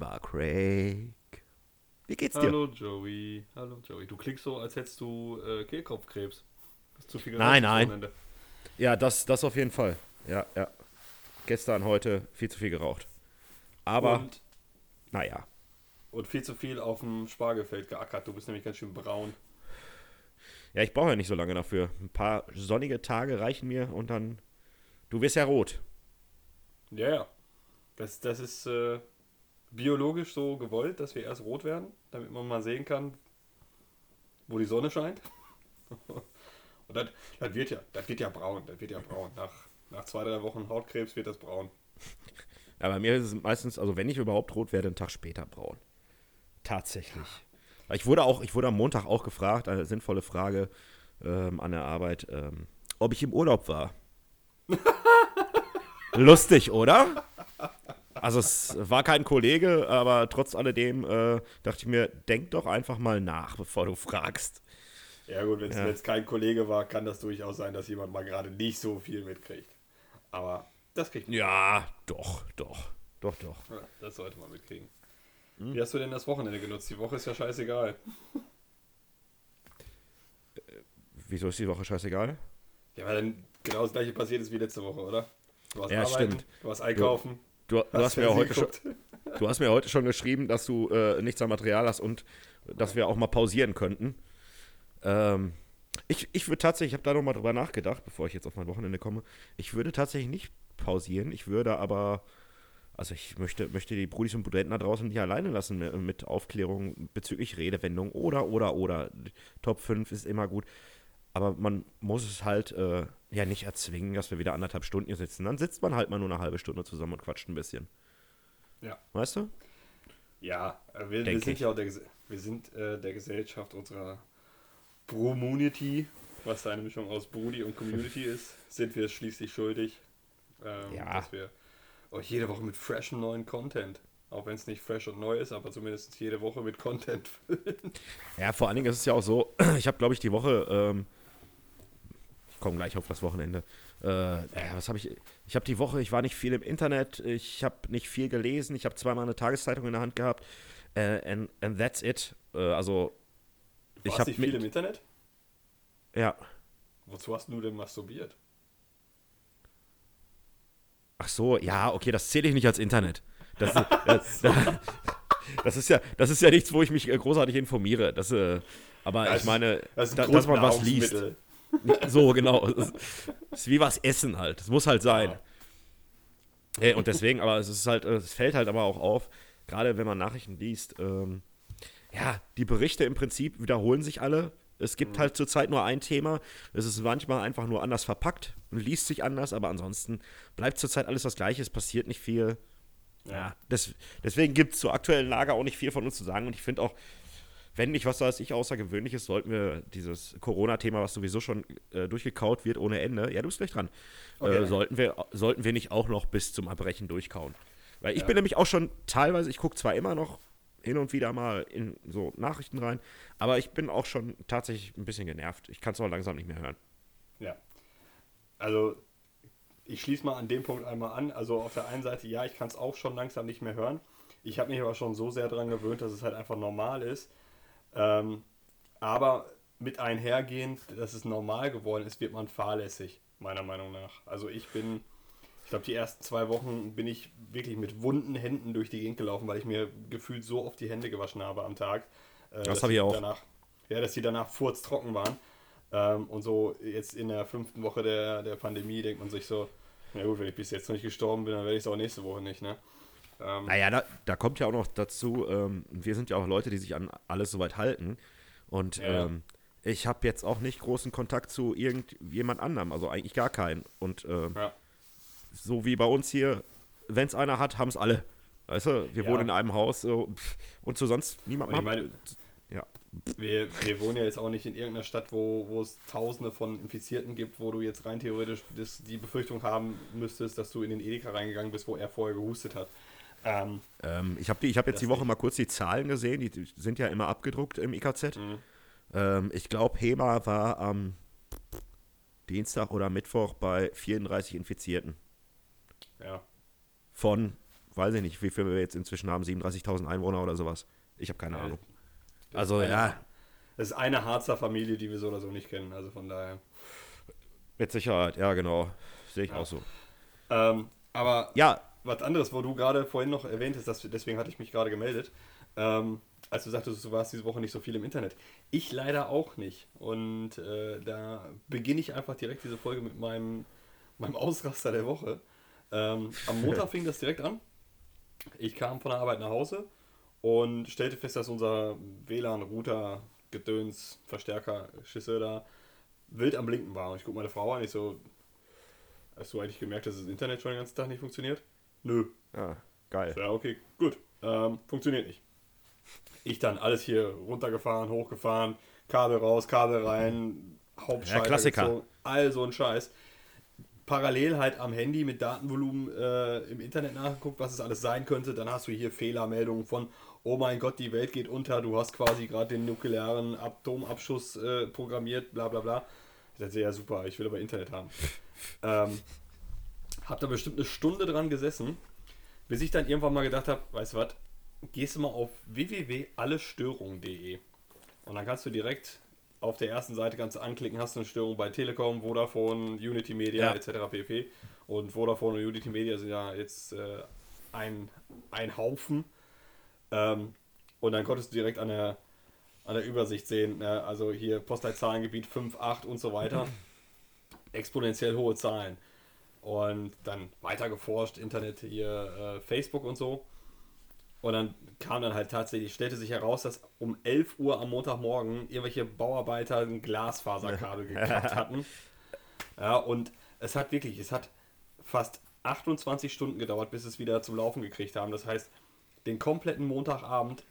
lieber Craig. Wie geht's dir? Hallo Joey, hallo Joey. Du klingst so, als hättest du äh, Kehlkopfkrebs. Hast zu viel Nein, nein. Wochenende. Ja, das, das auf jeden Fall. Ja, ja. Gestern, heute viel zu viel geraucht. Aber, Und, naja. und viel zu viel auf dem Spargelfeld geackert. Du bist nämlich ganz schön braun. Ja, ich brauche ja nicht so lange dafür. Ein paar sonnige Tage reichen mir und dann. Du wirst ja rot. Ja, ja. Das, das ist äh, biologisch so gewollt, dass wir erst rot werden, damit man mal sehen kann, wo die Sonne scheint. Und das, das wird ja, das wird ja braun, das wird ja braun. Nach, nach zwei, drei Wochen Hautkrebs wird das braun. Ja, bei mir ist es meistens, also wenn ich überhaupt rot werde, einen Tag später braun. Tatsächlich. Weil Ich wurde auch, ich wurde am Montag auch gefragt, eine sinnvolle Frage ähm, an der Arbeit, ähm, ob ich im Urlaub war. Lustig, oder? Also es war kein Kollege, aber trotz alledem äh, dachte ich mir, denk doch einfach mal nach, bevor du fragst. Ja gut, wenn es Ja. jetzt kein Kollege war, kann das durchaus sein, dass jemand mal gerade nicht so viel mitkriegt. Aber das kriegt man. Ja, doch, doch, doch, doch. Ja, das sollte man mitkriegen. Hm? Wie hast du denn das Wochenende genutzt? Die Woche ist ja scheißegal. Wieso ist die Woche scheißegal? Ja, weil dann genau das gleiche passiert ist wie letzte Woche, oder? Du warst Ja, arbeiten, stimmt. du warst einkaufen, Du, du, hast mir ja heute schon, du hast mir heute schon geschrieben, dass du äh, nichts an Material hast und dass wir auch mal pausieren könnten. Ähm, ich ich würde tatsächlich, ich habe da nochmal drüber nachgedacht, bevor ich jetzt auf mein Wochenende komme. Ich würde tatsächlich nicht pausieren. Ich würde aber, also ich möchte, möchte die Brudis und Brudenten da draußen nicht alleine lassen mit, mit Aufklärung bezüglich Redewendung oder, oder, oder. Top 5 ist immer gut. Aber man muss es halt äh, ja nicht erzwingen, dass wir wieder anderthalb Stunden hier sitzen. Dann sitzt man halt mal nur eine halbe Stunde zusammen und quatscht ein bisschen. Ja. Weißt du? Ja, äh, wir, wir sind ich. ja auch der, wir sind äh, der Gesellschaft unserer Bromunity, was eine Mischung aus Brudi und Community ist, sind wir schließlich schuldig, ähm, Ja. dass wir euch jede Woche mit freshem neuen Content, auch wenn es nicht fresh und neu ist, aber zumindest jede Woche mit Content füllen. Ja, vor allen Dingen ist es ja auch so, ich habe, glaube ich, die Woche, ähm, ich komme gleich auf das Wochenende, äh, was habe ich, ich habe die Woche, ich war nicht viel im Internet, ich habe nicht viel gelesen, ich habe zweimal eine Tageszeitung in der Hand gehabt, äh, and, and that's it. Äh, also, ich Warst habe nicht viel im Internet? ja, Wozu hast du denn masturbiert? ach so, ja, okay, das zähle ich nicht als Internet. Das, das, das, das ist ja, das ist ja nichts, wo ich mich äh, großartig informiere. Das, äh, aber ich meine, dass man was liest. So, genau. Es ist, wie was essen halt. Es muss halt sein. Äh, und deswegen, aber es ist halt, es fällt halt aber auch auf, gerade wenn man Nachrichten liest, ähm, ja, die Berichte im Prinzip wiederholen sich alle. Es gibt halt zurzeit nur ein Thema. Es ist manchmal einfach nur anders verpackt und liest sich anders, aber ansonsten bleibt zurzeit alles das Gleiche. Es passiert nicht viel. Ja, des, deswegen gibt es zur aktuellen Lage auch nicht viel von uns zu sagen. Und ich finde auch, wenn nicht was weiß ich Außergewöhnliches, sollten wir dieses Corona-Thema, was sowieso schon äh, durchgekaut wird ohne Ende, ja, du bist gleich dran, Okay. äh, sollten, wir, sollten wir nicht auch noch bis zum Erbrechen durchkauen. Weil ich Ja. bin nämlich auch schon teilweise, ich gucke zwar immer noch hin und wieder mal in so Nachrichten rein, aber ich bin auch schon tatsächlich ein bisschen genervt. Ich kann es auch langsam nicht mehr hören. Ja. Also, ich schließe mal an dem Punkt einmal an. Also, auf der einen Seite, ja, ich kann es auch schon langsam nicht mehr hören. Ich habe mich aber schon so sehr daran gewöhnt, dass es halt einfach normal ist. Ähm, aber mit einhergehend, dass es normal geworden ist, wird man fahrlässig, meiner Meinung nach. Also, ich bin, ich glaube, die ersten zwei Wochen bin ich wirklich mit wunden Händen durch die Gegend gelaufen, weil ich mir gefühlt so oft die Hände gewaschen habe am Tag. äh, dass hab ich auch. Danach, ja, dass die danach furztrocken waren. Ähm, und so jetzt in der fünften Woche der, der Pandemie denkt man sich so, na gut, wenn ich bis jetzt noch nicht gestorben bin, dann werde ich es auch nächste Woche nicht, ne? Ähm, Naja, da, da kommt ja auch noch dazu, ähm, wir sind ja auch Leute, die sich an alles soweit halten. Und Ja. ähm, ich habe jetzt auch nicht großen Kontakt zu irgendjemand anderem, also eigentlich gar keinen. Und ähm, ja. so wie bei uns hier, wenn es einer hat, haben es alle. Weißt du, wir Ja. wohnen in einem Haus so, und zu sonst niemand Und ich meine, ja. wir, wir wohnen ja jetzt auch nicht in irgendeiner Stadt, wo, wo es tausende von Infizierten gibt, wo du jetzt rein theoretisch das, die Befürchtung haben müsstest, dass du in den Edeka reingegangen bist, wo er vorher gehustet hat. Ähm, Ähm, ich habe hab jetzt die Woche nicht. mal kurz die Zahlen gesehen, die sind ja immer abgedruckt im IKZ. Mhm. Ähm, ich glaube, HEMA war am Dienstag oder Mittwoch bei 34 Infizierten. ja. Von, weiß ich nicht, wie viel wir jetzt inzwischen haben, 37.000 Einwohner oder sowas. Ich habe keine Ja, Ahnung. Also eine- ja, Das ist eine Harzer Familie, die wir so oder so nicht kennen. Also von daher. mit Sicherheit, ja genau. Sehe ich Ja. auch so. Ähm, aber Ja, was anderes, wo du gerade vorhin noch erwähnt hast, das, deswegen hatte ich mich gerade gemeldet, ähm, als du sagtest, du warst diese Woche nicht so viel im Internet. Ich leider auch nicht. Und äh, da beginne ich einfach direkt diese Folge mit meinem, meinem Ausraster der Woche. Ähm, am Montag fing das direkt an. Ich kam von der Arbeit nach Hause und stellte fest, dass unser WLAN-Router, Gedöns, Verstärker, Schisse da wild am Blinken war. Und ich gucke meine Frau an, ich so, hast du eigentlich gemerkt, dass das Internet schon den ganzen Tag nicht funktioniert? Nö. ja geil. Ja, okay, gut. Ähm, funktioniert nicht. Ich dann alles hier runtergefahren, hochgefahren, Kabel raus, Kabel rein, Hauptschalter Ja, Klassiker. gezogen, all so ein Scheiß. Parallel halt am Handy mit Datenvolumen äh, im Internet nachgeguckt, was es alles sein könnte. Dann hast du hier Fehlermeldungen von, oh mein Gott, die Welt geht unter, du hast quasi gerade den nuklearen Atomabschuss äh, programmiert, bla bla bla. Ich dachte, ja super, ich will aber Internet haben. ähm, hab da bestimmt eine Stunde dran gesessen, bis ich dann irgendwann mal gedacht habe, weißt du was, gehst du mal auf www.allestörungen.de und dann kannst du direkt auf der ersten Seite kannst du anklicken, hast du eine Störung bei Telekom, Vodafone, Unity Media Ja. etc. pp. Und Vodafone und Unity Media sind ja jetzt äh, ein, ein Haufen. Ähm, und dann konntest du direkt an der, an der Übersicht sehen, ne, also hier Postleitzahlengebiet 5, 8 und so weiter. Exponentiell hohe Zahlen. Und dann weiter geforscht, Internet hier, äh, Facebook und so. Und dann kam dann halt tatsächlich, stellte sich heraus, dass um 11 Uhr am Montagmorgen irgendwelche Bauarbeiter ein Glasfaserkabel geklappt hatten. Ja, und es hat wirklich, es hat fast 28 Stunden gedauert, bis es wieder zum Laufen gekriegt haben. Das heißt, den kompletten Montagabend,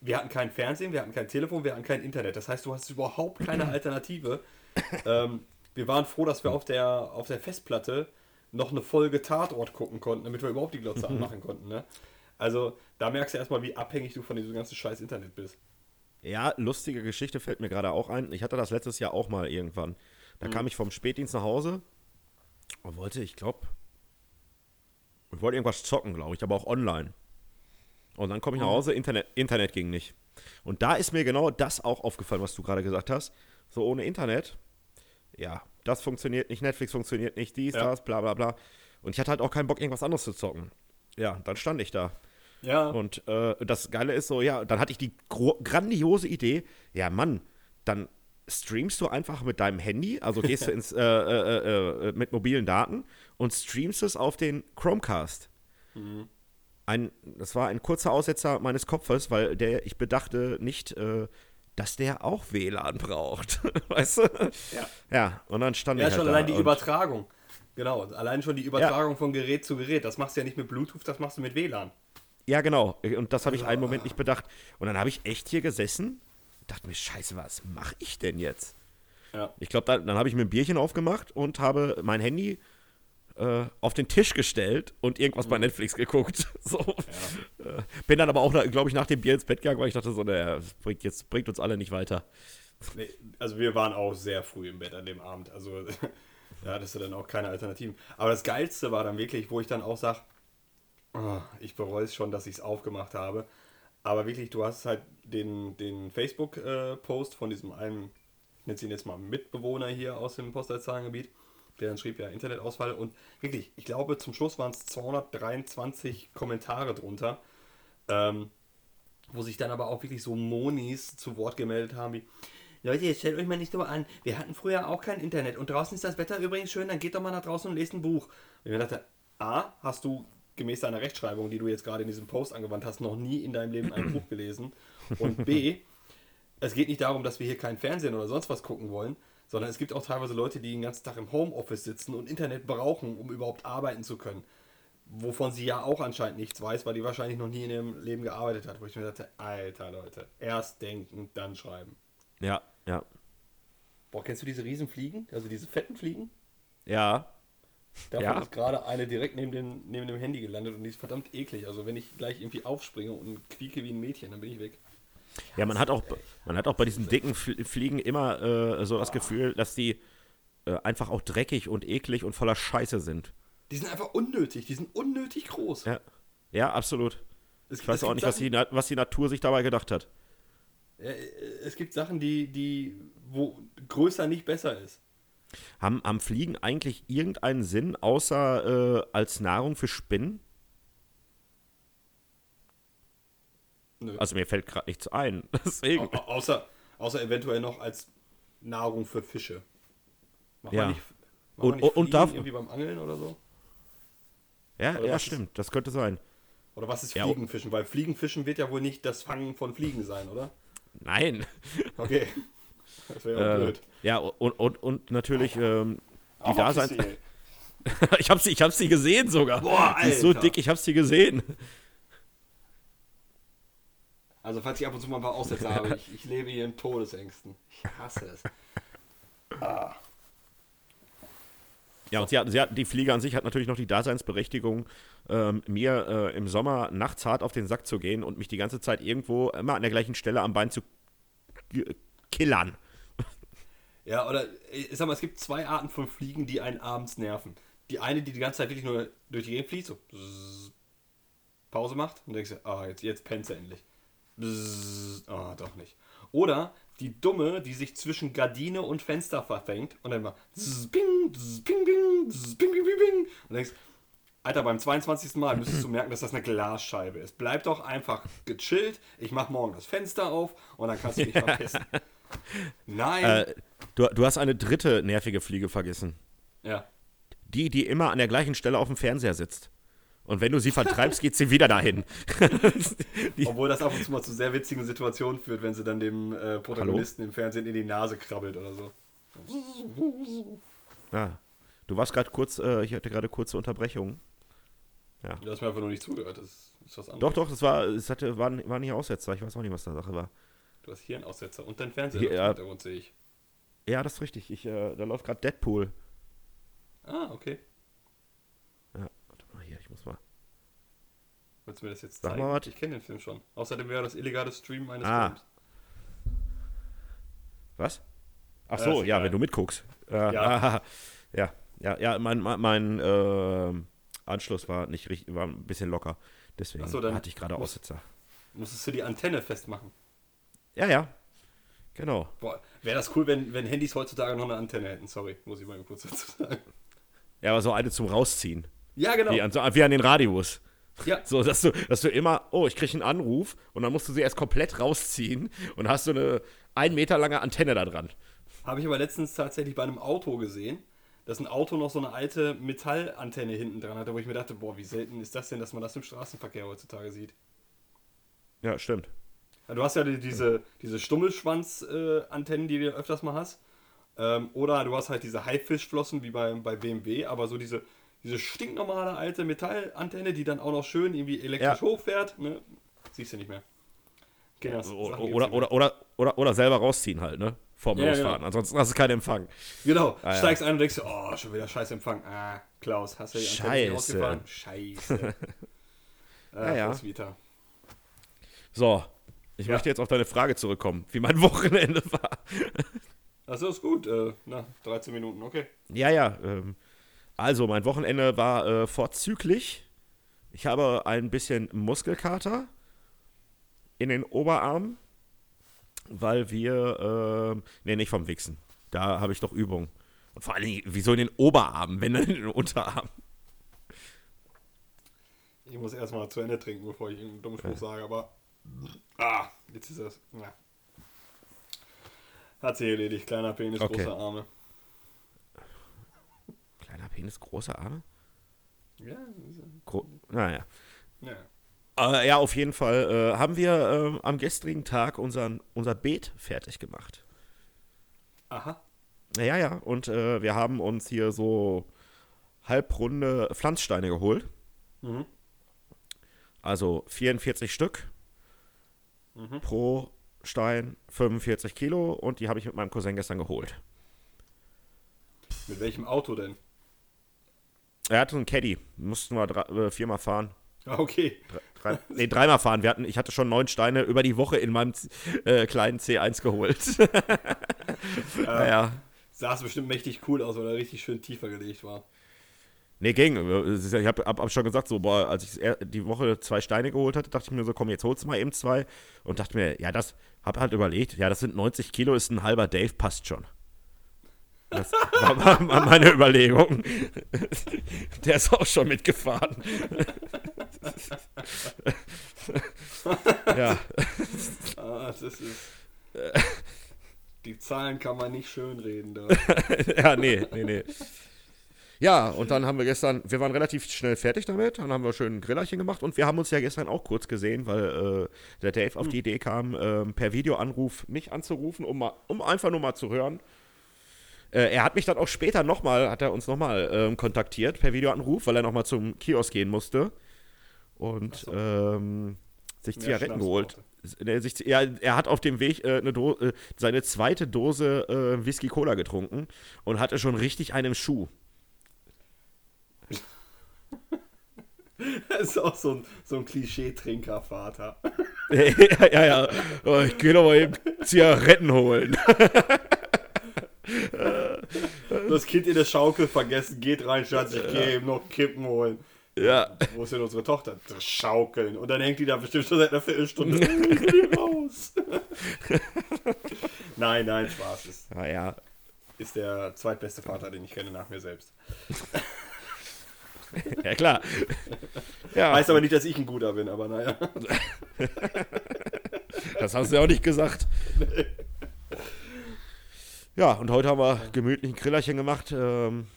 wir hatten kein Fernsehen, wir hatten kein Telefon, wir hatten kein Internet. Das heißt, du hast überhaupt keine Alternative. ähm, wir waren froh, dass wir auf der, auf der Festplatte noch eine Folge Tatort gucken konnten, damit wir überhaupt die Glotze anmachen konnten. Ne? Also, da merkst du erstmal, wie abhängig du von diesem ganzen scheiß Internet bist. Ja, lustige Geschichte fällt mir gerade auch ein. Ich hatte das letztes Jahr auch mal irgendwann. Da kam ich vom Spätdienst nach Hause und wollte, ich glaube, ich wollte irgendwas zocken, glaube ich, aber auch online. Und dann komme ich nach Hause, Internet, Internet ging nicht. Und da ist mir genau das auch aufgefallen, was du gerade gesagt hast. So ohne Internet, ja, das funktioniert nicht, Netflix funktioniert nicht, dies, Ja. das, bla bla bla. Und ich hatte halt auch keinen Bock, irgendwas anderes zu zocken. Ja, dann stand ich da. Ja, Und äh, das Geile ist so, ja, dann hatte ich die grandiose Idee, ja Mann, dann streamst du einfach mit deinem Handy, also gehst du ins, äh, äh, äh, äh, mit mobilen Daten und streamst es auf den Chromecast. Ein, das war ein kurzer Aussetzer meines Kopfes, weil der, ich bedachte nicht, äh, dass der auch WLAN braucht. weißt du? Ja. Ja, und dann stand ja ich halt schon allein die Übertragung. Genau, allein schon die Übertragung von Gerät zu Gerät. Das machst du ja nicht mit Bluetooth, das machst du mit WLAN. Ja, genau. Und das habe ich Also, einen Moment ah. nicht bedacht. Und dann habe ich echt hier gesessen und dachte mir, scheiße, was mache ich denn jetzt? Ja. Ich glaube, dann, dann habe ich mir ein Bierchen aufgemacht und habe mein Handy äh, auf den Tisch gestellt und irgendwas bei Netflix geguckt. So. Äh, bin dann aber auch, glaube ich, nach dem Bier ins Bett gegangen, weil ich dachte so, naja, das bringt, jetzt, bringt uns alle nicht weiter. Nee, also wir waren auch sehr früh im Bett an dem Abend. Also da hattest du dann auch keine Alternativen. Aber das Geilste war dann wirklich, wo ich dann auch sage, ich bereue es schon, dass ich es aufgemacht habe. Aber wirklich, du hast halt den, den Facebook-Post von diesem einen, ich nenne ihn jetzt mal Mitbewohner hier aus dem Postleitzahlengebiet, der dann schrieb ja Internetausfall. Und wirklich, ich glaube, zum Schluss waren es 223 Kommentare drunter. Ähm, wo sich dann aber auch wirklich so Monis zu Wort gemeldet haben wie Leute, jetzt stellt euch mal nicht so an, wir hatten früher auch kein Internet und draußen ist das Wetter übrigens schön, dann geht doch mal nach draußen und lest ein Buch. Und ich mir dachte, A, hast du gemäß deiner Rechtschreibung, die du jetzt gerade in diesem Post angewandt hast, noch nie in deinem Leben ein Buch gelesen und B, es geht nicht darum, dass wir hier kein Fernsehen oder sonst was gucken wollen, sondern es gibt auch teilweise Leute, die den ganzen Tag im Homeoffice sitzen und Internet brauchen, um überhaupt arbeiten zu können wovon sie ja auch anscheinend nichts weiß, weil die wahrscheinlich noch nie in ihrem Leben gearbeitet hat. Wo ich mir dachte, alter Leute, erst denken, dann schreiben. Ja, ja. Boah, kennst du diese riesen Fliegen? Also diese fetten Fliegen? Ja. Davon Ja. ist gerade eine direkt neben dem, neben dem Handy gelandet und die ist verdammt eklig. Also wenn ich gleich irgendwie aufspringe und quieke wie ein Mädchen, dann bin ich weg. Ja, man hat auch, man hat auch bei diesen dicken Fl- Fliegen immer äh, so das Gefühl, dass die äh, einfach auch dreckig und eklig und voller Scheiße sind. Die sind einfach unnötig, die sind unnötig groß. Ja. Ja, absolut. Es, Ich weiß auch nicht, was die, was die Natur sich dabei gedacht hat. Ja, es gibt Sachen, die, die, wo größer nicht besser ist. Haben, haben Fliegen eigentlich irgendeinen Sinn, außer äh, als Nahrung für Spinnen? Nö. Also mir fällt gerade nichts ein. Deswegen. Au- au- außer, außer eventuell noch als Nahrung für Fische. Macht Ja. nicht, Und- und darf- irgendwie beim Angeln oder so? Ja, Oder ja, was ist- stimmt. Das könnte sein. Oder was ist Ja, Fliegenfischen? Weil Fliegenfischen wird ja wohl nicht das Fangen von Fliegen sein, oder? Nein. Okay. Das wäre ja Äh, blöd. ja, und, und, und natürlich ähm, die Daseins... Ich habe sie, ich hab sie gesehen sogar. Boah, Die ist so Alter. dick, ich habe sie gesehen. Also falls ich ab und zu mal ein paar Aussätze habe, ich, ich lebe hier in Todesängsten. Ich hasse es. Ah. Ja, und sie hat, sie hat, die Fliege an sich hat natürlich noch die Daseinsberechtigung, ähm, mir äh, im Sommer nachts hart auf den Sack zu gehen und mich die ganze Zeit irgendwo immer an der gleichen Stelle am Bein zu killern. Ja, oder ich sag mal, es gibt zwei Arten von Fliegen, die einen abends nerven. Die eine, die die ganze Zeit wirklich nur durch die Gegend fliegt, so Pause macht und denkst ah, jetzt, jetzt pennt sie endlich. Bzzz, Ah, doch nicht. Oder die dumme, die sich zwischen Gardine und Fenster verfängt und dann mal bzzz, ping, bzzz, ping, ping, bzzz, ping, ping, ping, ping. Und denkst, Alter, beim 22. Mal müsstest du merken, dass das eine Glasscheibe ist. Bleib doch einfach gechillt. Ich mach morgen das Fenster auf und dann kannst du dich verpissen. Nein. Äh, du, du hast eine dritte nervige Fliege vergessen. ja. Die, die immer an der gleichen Stelle auf dem Fernseher sitzt. Und wenn du sie vertreibst, geht sie wieder dahin. Obwohl das ab und zu mal zu sehr witzigen Situationen führt, wenn sie dann dem äh, Protagonisten im Fernsehen in die Nase krabbelt oder so. Ja. Du warst gerade kurz, äh, ich hatte gerade kurze Unterbrechungen. Du hast mir einfach nur nicht zugehört. Das ist was anderes. Doch, doch, das war, es hatte, war, war nicht Aussetzer. Ich weiß auch nicht, was da Sache war. Du hast hier einen Aussetzer und dein Fernseher Hier, ja. Hintergrund sehe ich. Ja, das ist richtig. Ich, äh, da läuft gerade Deadpool. Ah, okay. Ja, warte mal hier, ich muss mal. Willst du mir das jetzt Sag zeigen? mal. Ich kenne den Film schon. Außerdem wäre das illegale Stream eines Ah. Films. Was? Ach Ja, so, ist ja, egal. wenn du mitguckst. Äh, Ja. ja, ja, ja, mein, mein, mein ähm, Anschluss war nicht richtig, war ein bisschen locker. Deswegen so, hatte ich gerade Aussetzer. Musstest du die Antenne festmachen. Ja, ja. Genau. Boah, wäre das cool, wenn, wenn Handys heutzutage noch eine Antenne hätten. Sorry, muss ich mal kurz dazu sagen. Ja, aber so eine zum Rausziehen. Ja, genau. Wie, an, wie an den Radios. Ja, So, dass du, dass du immer, oh, ich kriege einen Anruf und dann musst du sie erst komplett rausziehen und hast so eine ein Meter lange Antenne da dran. Habe ich aber letztens tatsächlich bei einem Auto gesehen, dass ein Auto noch so eine alte Metallantenne hinten dran hatte, wo ich mir dachte, boah, wie selten ist das denn, dass man das im Straßenverkehr heutzutage sieht. Ja, stimmt. Ja, du hast ja die, diese, diese Stummelschwanz-Antennen, die du öfters mal hast. Ähm, oder du hast halt diese Haifischflossen wie bei, bei BMW, aber so diese, diese stinknormale alte Metallantenne, die dann auch noch schön irgendwie elektrisch Ja. hochfährt, ne? Siehst du nicht mehr. Okay, das- Oder, oder, oder, oder, oder, oder selber rausziehen halt, ne? Vorm Ja, Losfahren. genau. Ansonsten hast du keinen Empfang. Genau, Ah, ja. steigst ein und denkst, oh, schon wieder scheiß Empfang. Ah, Klaus, hast du die Antenne nicht Scheiße. Ach, Ja, ja. So, ich Ja. möchte jetzt auf deine Frage zurückkommen, wie mein Wochenende war. Achso, ist gut. Äh, na, 13 Minuten, okay. Ja, ja. Ähm, also, mein Wochenende war äh, vorzüglich. Ich habe ein bisschen Muskelkater in den Oberarmen, weil wir, ähm, nee, nicht vom Wichsen. Da habe ich doch Übung. Und vor allen Dingen, wieso in den Oberarmen, wenn dann in den Unterarmen? Ich muss erstmal zu Ende trinken, bevor ich irgendeinen dummen Spruch sage, aber. Ah, jetzt ist das. Ja. Hat sich erledigt. Kleiner Penis, Okay. große Arme. Penis, große Arme? Ja, Gro naja. ja. Äh, ja, auf jeden Fall äh, haben wir ähm, am gestrigen Tag unseren, unser Beet fertig gemacht. Aha. Ja, ja, und äh, wir haben uns hier so halbrunde Pflanzsteine geholt. Mhm. Also 44 Stück pro Stein, 45 Kilo und die habe ich mit meinem Cousin gestern geholt. Mit welchem Auto denn? Er hatte einen Caddy, mussten wir drei, äh, viermal fahren. Ah, okay. Drei, nee, dreimal fahren. Wir hatten, ich hatte schon neun Steine über die Woche in meinem äh, kleinen C1 geholt. naja. Sah es bestimmt mächtig cool aus, weil er richtig schön tiefer gelegt war. Nee, ging. Ich habe hab, hab schon gesagt, so, boah, als ich die Woche zwei Steine geholt hatte, dachte ich mir so, komm, jetzt holst du mal eben zwei. Und dachte mir, ja, das, hab halt überlegt, ja, das sind 90 Kilo, ist ein halber Dave, passt schon. Das war, meine Überlegung. Der ist auch schon mitgefahren. ja. Ah, das ist. Die Zahlen kann man nicht schönreden. Da. ja, nee, nee, nee. Ja, und dann haben wir gestern, wir waren relativ schnell fertig damit, dann haben wir schön ein Grillerchen gemacht und wir haben uns ja gestern auch kurz gesehen, weil äh, der Dave auf die Idee kam, äh, per Videoanruf mich anzurufen, um, mal, um einfach nur mal zu hören. Äh, er hat mich dann auch später nochmal, hat er uns nochmal ähm, kontaktiert per Videoanruf, weil er nochmal zum Kiosk gehen musste und so. ähm, sich Mehr Zigaretten geholt. Er, sich, er, er, hat auf dem Weg äh, eine äh, seine zweite Dose äh, Whisky Cola getrunken und hatte schon richtig einen Schuh. Das ist auch so ein, so ein Klischee-Trinker-Vater. ja, ja, ja. Oh, ich gehe noch mal eben Zigaretten holen. das Kind in der Schaukel vergessen, geht rein, Schatz, ich gehe eben noch Kippen holen. Ja. Wo ist denn unsere Tochter? Schaukeln. Und dann hängt die da bestimmt schon seit einer Viertelstunde raus. nein, nein, Spaß. Ist, ah, ja. ist der zweitbeste Vater, den ich kenne, nach mir selbst. ja, klar. Ja. Heißt aber nicht, dass ich ein guter bin, aber naja. das hast du ja auch nicht gesagt. Nee. Ja, und heute haben wir gemütlich ein Grillerchen gemacht. Ähm,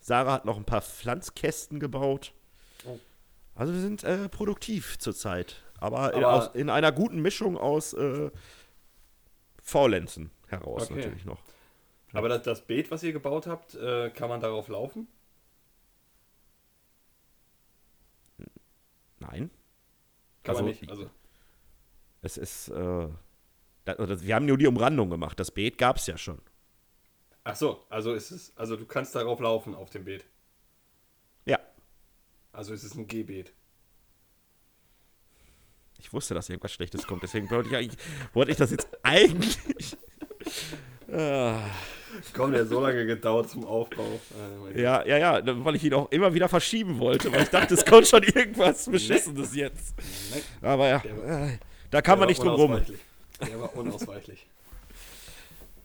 Sarah hat noch ein paar Pflanzkästen gebaut. Oh. Also wir sind äh, produktiv zurzeit. Aber, aber in, aus, in, einer guten Mischung aus äh, Faulenzen heraus okay. natürlich noch. Aber das, das Beet, was ihr gebaut habt, äh, kann man darauf laufen? Nein. Kann also, man nicht. Also. Es ist. Äh, das, wir haben nur die Umrandung gemacht. Das Beet gab es ja schon. Ach so, also ist es, also du kannst darauf laufen auf dem Beet. Ja. Also ist es ein Gehbeet. Ich wusste, dass irgendwas Schlechtes kommt, deswegen wollte ich, wollte ich das jetzt eigentlich. ah. Komm, der hat so lange gedauert zum Aufbau. Oh ja, ja, ja, weil ich ihn auch immer wieder verschieben wollte, weil ich dachte, es kommt schon irgendwas Beschissenes jetzt. Aber ja, da kann man nicht drum rum. Der war unausweichlich.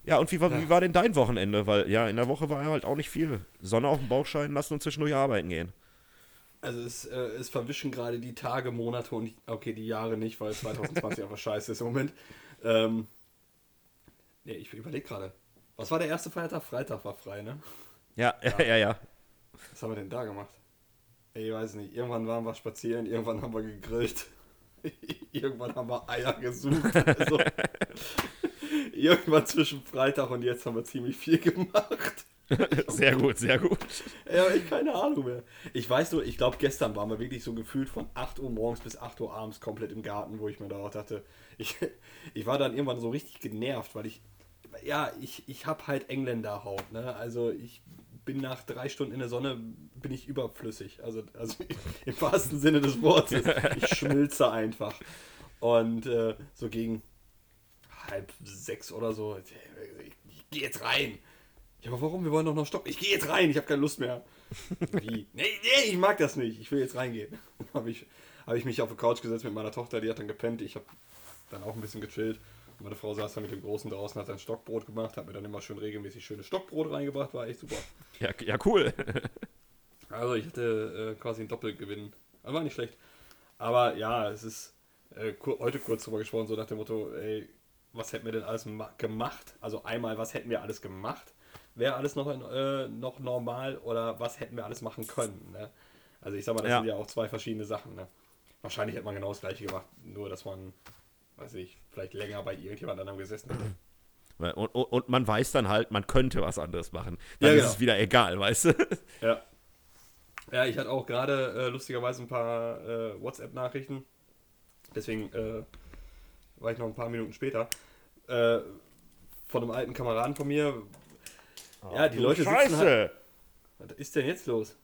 Ja, und wie war, ja. wie war denn dein Wochenende? Weil ja, in der Woche war halt auch nicht viel. Sonne auf dem Bauch scheinen lassen und zwischendurch arbeiten gehen. Also es, äh, es verwischen gerade die Tage, Monate und okay, die Jahre nicht, weil 2020 einfach scheiße ist im Moment. Ähm, nee, ich überlege gerade. Was war der erste Feiertag? Freitag war frei, ne? Ja, ja, ja, ja. Was haben wir denn da gemacht? Ich weiß nicht. Irgendwann waren wir spazieren, irgendwann haben wir gegrillt. irgendwann haben wir Eier gesucht. Also, irgendwann zwischen Freitag und jetzt haben wir ziemlich viel gemacht. Sehr gut, sehr gut. Ja, ich keine Ahnung mehr. Ich weiß nur, ich glaube, gestern waren wir wirklich so gefühlt von 8 Uhr morgens bis 8 Uhr abends komplett im Garten, wo ich mir da auch dachte, ich, ich war dann irgendwann so richtig genervt, weil ich, ja, ich, ich habe halt Engländerhaut, ne? Also ich bin nach drei Stunden in der Sonne, bin ich überflüssig. Also, also im wahrsten Sinne des Wortes. Ich schmilze einfach. Und äh, so gegen halb sechs oder so, ich, ich gehe jetzt rein. Ja, aber warum? Wir wollen doch noch stoppen. Ich gehe jetzt rein, ich habe keine Lust mehr. Wie? Nee, nee, ich mag das nicht. Ich will jetzt reingehen. habe ich, hab ich mich auf die Couch gesetzt mit meiner Tochter, die hat dann gepennt. Ich habe dann auch ein bisschen gechillt. Meine Frau saß dann mit dem Großen draußen, hat ein Stockbrot gemacht, hat mir dann immer schön regelmäßig schönes Stockbrot reingebracht, war echt super. Ja, ja cool. also ich hatte äh, quasi einen Doppelgewinn. war nicht schlecht. Aber ja, es ist äh, heute kurz drüber gesprochen, so nach dem Motto, ey, was hätten wir denn alles gemacht? Also einmal, was hätten wir alles gemacht? Wäre alles noch, äh, noch normal oder was hätten wir alles machen können? Ne? Also ich sag mal, das ja. sind ja auch zwei verschiedene Sachen. Ne? Wahrscheinlich hätte man genau das gleiche gemacht, nur dass man, weiß ich, vielleicht länger bei irgendjemand anderem gesessen hätte. Und, und, und, man weiß dann halt, man könnte was anderes machen. Dann ja, genau. ist es wieder egal, weißt du? Ja. Ja, ich hatte auch gerade äh, lustigerweise ein paar äh, WhatsApp-Nachrichten. Deswegen äh, war ich noch ein paar Minuten später, äh, von einem alten Kameraden von mir. Oh, ja, die Leute Scheiße. sitzen halt, Was ist denn jetzt los?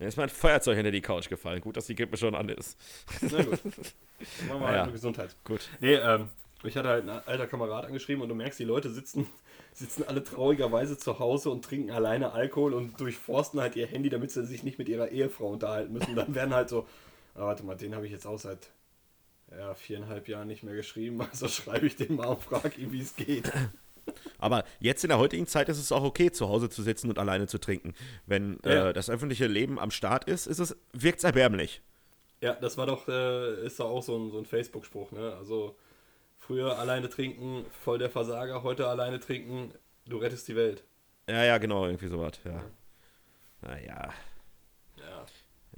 Mir ist mein Feuerzeug hinter die Couch gefallen. Gut, dass die Kippe schon an ist. Na gut. Dann machen wir halt Gesundheit. Gut. Nee, ähm, Ich hatte halt einen alter Kamerad angeschrieben und du merkst, die Leute sitzen, sitzen alle traurigerweise zu Hause und trinken alleine Alkohol und durchforsten halt ihr Handy, damit sie sich nicht mit ihrer Ehefrau unterhalten müssen. Dann werden halt so, ah, warte mal, den habe ich jetzt auch seit ja, viereinhalb Jahren nicht mehr geschrieben, also schreibe ich den mal und frage ihn, wie es geht. Aber jetzt in der heutigen Zeit ist es auch okay, zu Hause zu sitzen und alleine zu trinken. Wenn Ja. äh, das öffentliche Leben am Start ist, ist es, wirkt es erbärmlich. Ja, das war doch, äh, ist doch auch so ein, so ein Facebook-Spruch, ne? Also früher alleine trinken, voll der Versager, heute alleine trinken, du rettest die Welt. Ja, ja, genau, irgendwie sowas, ja. Naja. Ja.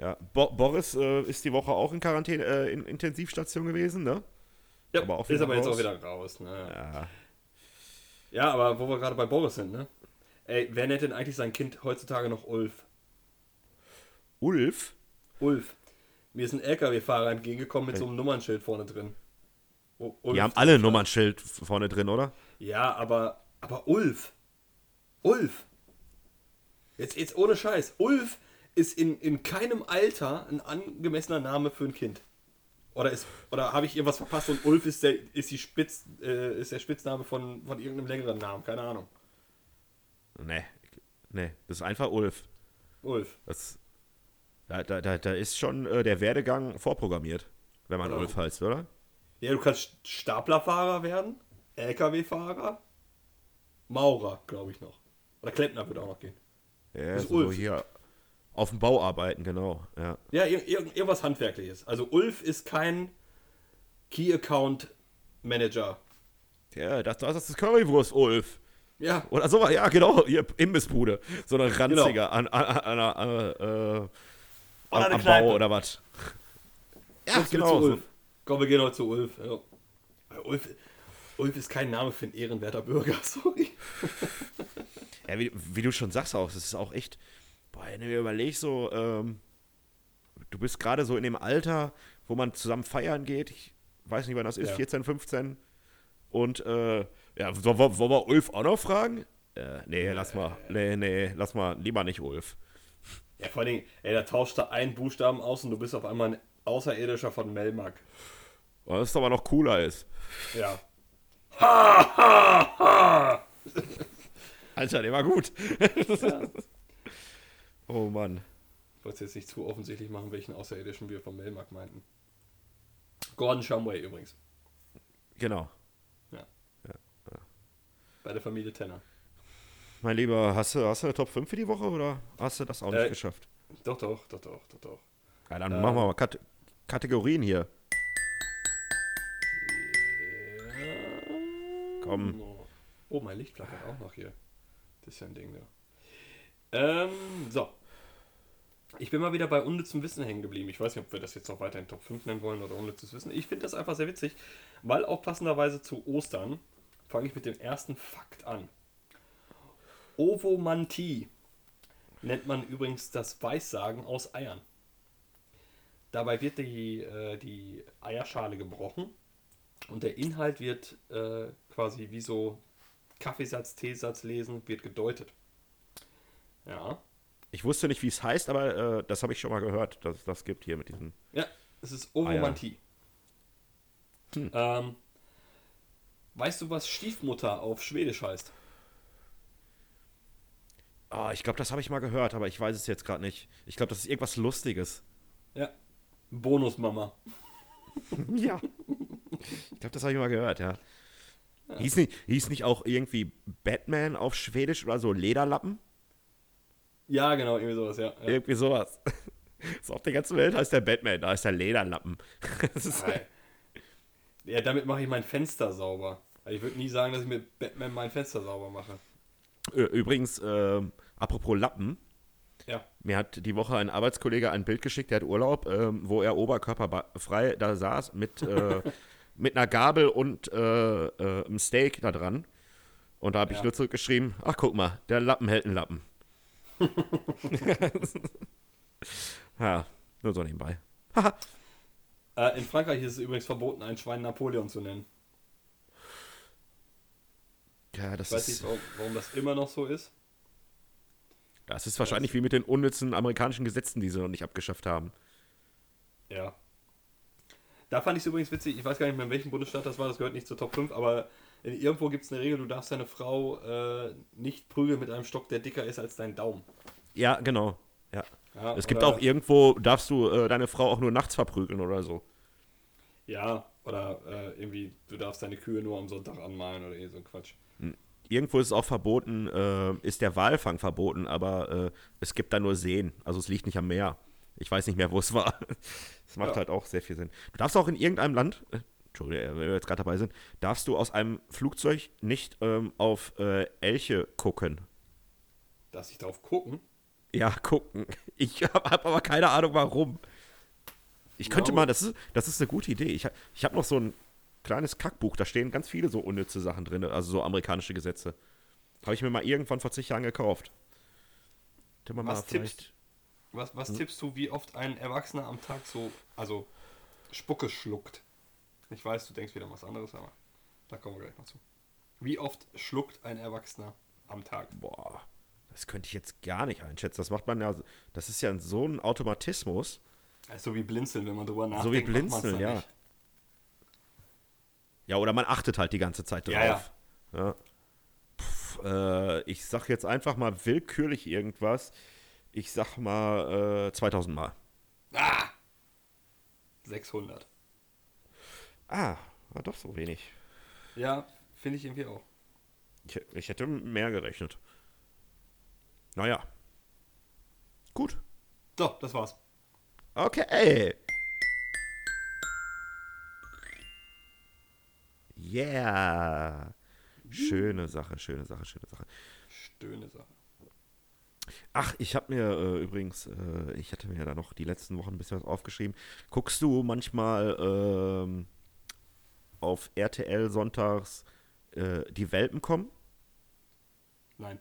Ja, Bo Boris äh, ist die Woche auch in Quarantäne, äh, in Intensivstation gewesen, ne? ja Aber auch ist aber jetzt raus. auch wieder raus, ne? Ja. Ja, aber wo wir gerade bei Boris sind, ne? Ey, wer nennt denn eigentlich sein Kind heutzutage noch Ulf? Ulf? Ulf. Mir ist ein LKW-Fahrer entgegengekommen mit so einem Nummernschild vorne drin. Wo Ulf Die haben alle stand. Nummernschild vorne drin, oder? Ja, aber, aber Ulf. Ulf. Jetzt, jetzt ohne Scheiß. Ulf ist in, in keinem Alter ein angemessener Name für ein Kind. Oder, ist, oder habe ich irgendwas verpasst und Ulf ist der, ist die Spitz, äh, ist der Spitzname von, von irgendeinem längeren Namen? Keine Ahnung. Nee. Nee, das ist einfach Ulf. Ulf. Das, da, da, da, da ist schon äh, der Werdegang vorprogrammiert, wenn man Oder- Ulf heißt, oder? Ja, du kannst Staplerfahrer werden, LKW-Fahrer, Maurer, glaube ich noch. Oder Klempner würde auch noch gehen. Ja, ist so Ulf. hier auf dem Bau arbeiten, genau. Ja. Ja, ir ir irgendwas Handwerkliches. Also Ulf ist kein Key Account Manager. Ja, das, das ist Currywurst, Ulf. Ja, Oder so, ja, genau, hier Imbissbude. So eine ranzige Genau. an, an, an, an, äh, Oder am, am. Bau oder was. Ja, Kommst genau. Zu So. Ulf. Komm, wir gehen heute zu Ulf. Ja. Ulf. Ulf ist kein Name für einen ehrenwerter Bürger, sorry. Ja, wie, wie du schon sagst auch, das ist auch echt, boah, wenn du dir überlegst, so, ähm, du bist gerade so in dem Alter, wo man zusammen feiern geht, ich weiß nicht, wann das ist, Ja. 14, 15, und, äh, ja, wollen wollen wir Ulf auch noch fragen? Äh, nee, lass mal, nee, nee, lass mal, lieber nicht Ulf. Ja, vor allem, ey, da tauscht da einen Buchstaben aus und du bist auf einmal ein Außerirdischer von Melmark. Das aber noch cooler ist. Ja. Alter, der war gut. oh Mann. Ich wollte es jetzt nicht zu offensichtlich machen, welchen Außerirdischen wir von Melmark meinten. Gordon Shumway übrigens. Genau. Bei der Familie Tenner. Mein Lieber, hast du, hast du eine Top 5 für die Woche oder hast du das auch nicht Äh, geschafft? Doch, doch, doch, doch, doch, doch. Ja, dann äh, machen wir mal Kat Kategorien hier. Komm. Oh, mein Licht flackert auch noch hier. Das ist ja ein Ding, ja. Ähm, so. Ich bin mal wieder bei unnützem Wissen hängen geblieben. Ich weiß nicht, ob wir das jetzt noch weiter in Top 5 nennen wollen oder unnützes Wissen. Ich finde das einfach sehr witzig, weil auch passenderweise zu Ostern fange ich mit dem ersten Fakt an. Ovomantie nennt man übrigens das Weissagen aus Eiern. Dabei wird die, äh, die Eierschale gebrochen und der Inhalt wird äh, quasi wie so Kaffeesatz, Teesatz lesen, wird gedeutet. Ja. Ich wusste nicht, wie es heißt, aber äh, das habe ich schon mal gehört, dass es das gibt hier mit diesen. Ja, es ist Ovomantie. Ähm, weißt du, was Stiefmutter auf Schwedisch heißt? Ah, ich glaube, das habe ich mal gehört, aber ich weiß es jetzt gerade nicht. Ich glaube, das ist irgendwas Lustiges. Ja. Bonusmama. ja. Ich glaube, das habe ich mal gehört, ja. Hieß, nicht, hieß nicht auch irgendwie Batman auf Schwedisch oder so Lederlappen? Ja, genau, irgendwie sowas, ja. ja. Irgendwie sowas. So auf der ganzen Welt heißt der Batman, da ist der Lederlappen. Ist. Ja, damit mache ich mein Fenster sauber. Also Ich würde nie sagen, dass ich mit Batman mein Fenster sauber mache. Übrigens, ähm, apropos Lappen, Ja. mir hat die Woche ein Arbeitskollege ein Bild geschickt, der hat Urlaub, ähm, wo er oberkörperfrei da saß mit, äh, mit einer Gabel und äh, äh, einem Steak da dran. Und da habe ich Ja. nur zurückgeschrieben, ach guck mal, der Lappen hält einen Lappen. Ja, nur so nebenbei. Äh, in Frankreich ist es übrigens verboten, ein Schwein Napoleon zu nennen. Ja, das Ich weiß nicht, ist, warum, warum das immer noch so ist. das ist wahrscheinlich wie mit den unnützen amerikanischen Gesetzen, die sie noch nicht abgeschafft haben. Ja. Da fand ich es übrigens witzig, ich weiß gar nicht mehr, in welchem Bundesstaat das war, das gehört nicht zur Top 5, aber irgendwo gibt es eine Regel, du darfst deine Frau äh, nicht prügeln mit einem Stock, der dicker ist als dein Daumen. Ja, genau. Ja. Ja, es gibt auch irgendwo, darfst du äh, deine Frau auch nur nachts verprügeln oder so. Ja, oder äh, irgendwie, du darfst deine Kühe nur am Sonntag anmalen oder eh so ein Quatsch. Irgendwo ist es auch verboten, äh, ist der Walfang verboten, aber äh, es gibt da nur Seen. Also es liegt nicht am Meer. Ich weiß nicht mehr, wo es war. Das macht Ja. halt auch sehr viel Sinn. Du darfst auch in irgendeinem Land, äh, Entschuldigung, wenn wir jetzt gerade dabei sind, darfst du aus einem Flugzeug nicht ähm, auf äh, Elche gucken. Darfst ich drauf gucken? Ja, gucken. Ich habe hab aber keine Ahnung, warum. Ich könnte Ja, mal, das ist, das ist eine gute Idee. Ich, hab- ich habe noch so ein kleines Kackbuch, da stehen ganz viele so unnütze Sachen drin, also so amerikanische Gesetze. Habe ich mir mal irgendwann vor zig Jahren gekauft. Was tippst, was, Hm? was tippst du, wie oft ein Erwachsener am Tag so, also Spucke schluckt? Ich weiß, du denkst wieder an was anderes, aber da kommen wir gleich noch zu. Wie oft schluckt ein Erwachsener am Tag? Boah, das könnte ich jetzt gar nicht einschätzen. Das macht man ja, das ist ja so ein Automatismus. Also so wie Blinzeln, wenn man drüber nachdenkt. So wie Blinzeln, ja. nicht. Ja, oder man achtet halt die ganze Zeit Ja, drauf. Ja. Pff, äh, ich sag jetzt einfach mal willkürlich irgendwas. Ich sag mal äh, 2000 Mal. Ah! 600. Ah, war doch so wenig. Ja, finde ich irgendwie auch. Ich, ich hätte mehr gerechnet. Naja. Gut. So, das war's. Okay. Yeah. Schöne Sache, schöne Sache, schöne Sache. Stöhne Sache. Ach, ich habe mir äh, übrigens, äh, ich hatte mir ja da noch die letzten Wochen ein bisschen was aufgeschrieben. Guckst du manchmal ähm, auf RTL sonntags äh, die Welpen kommen? Nein.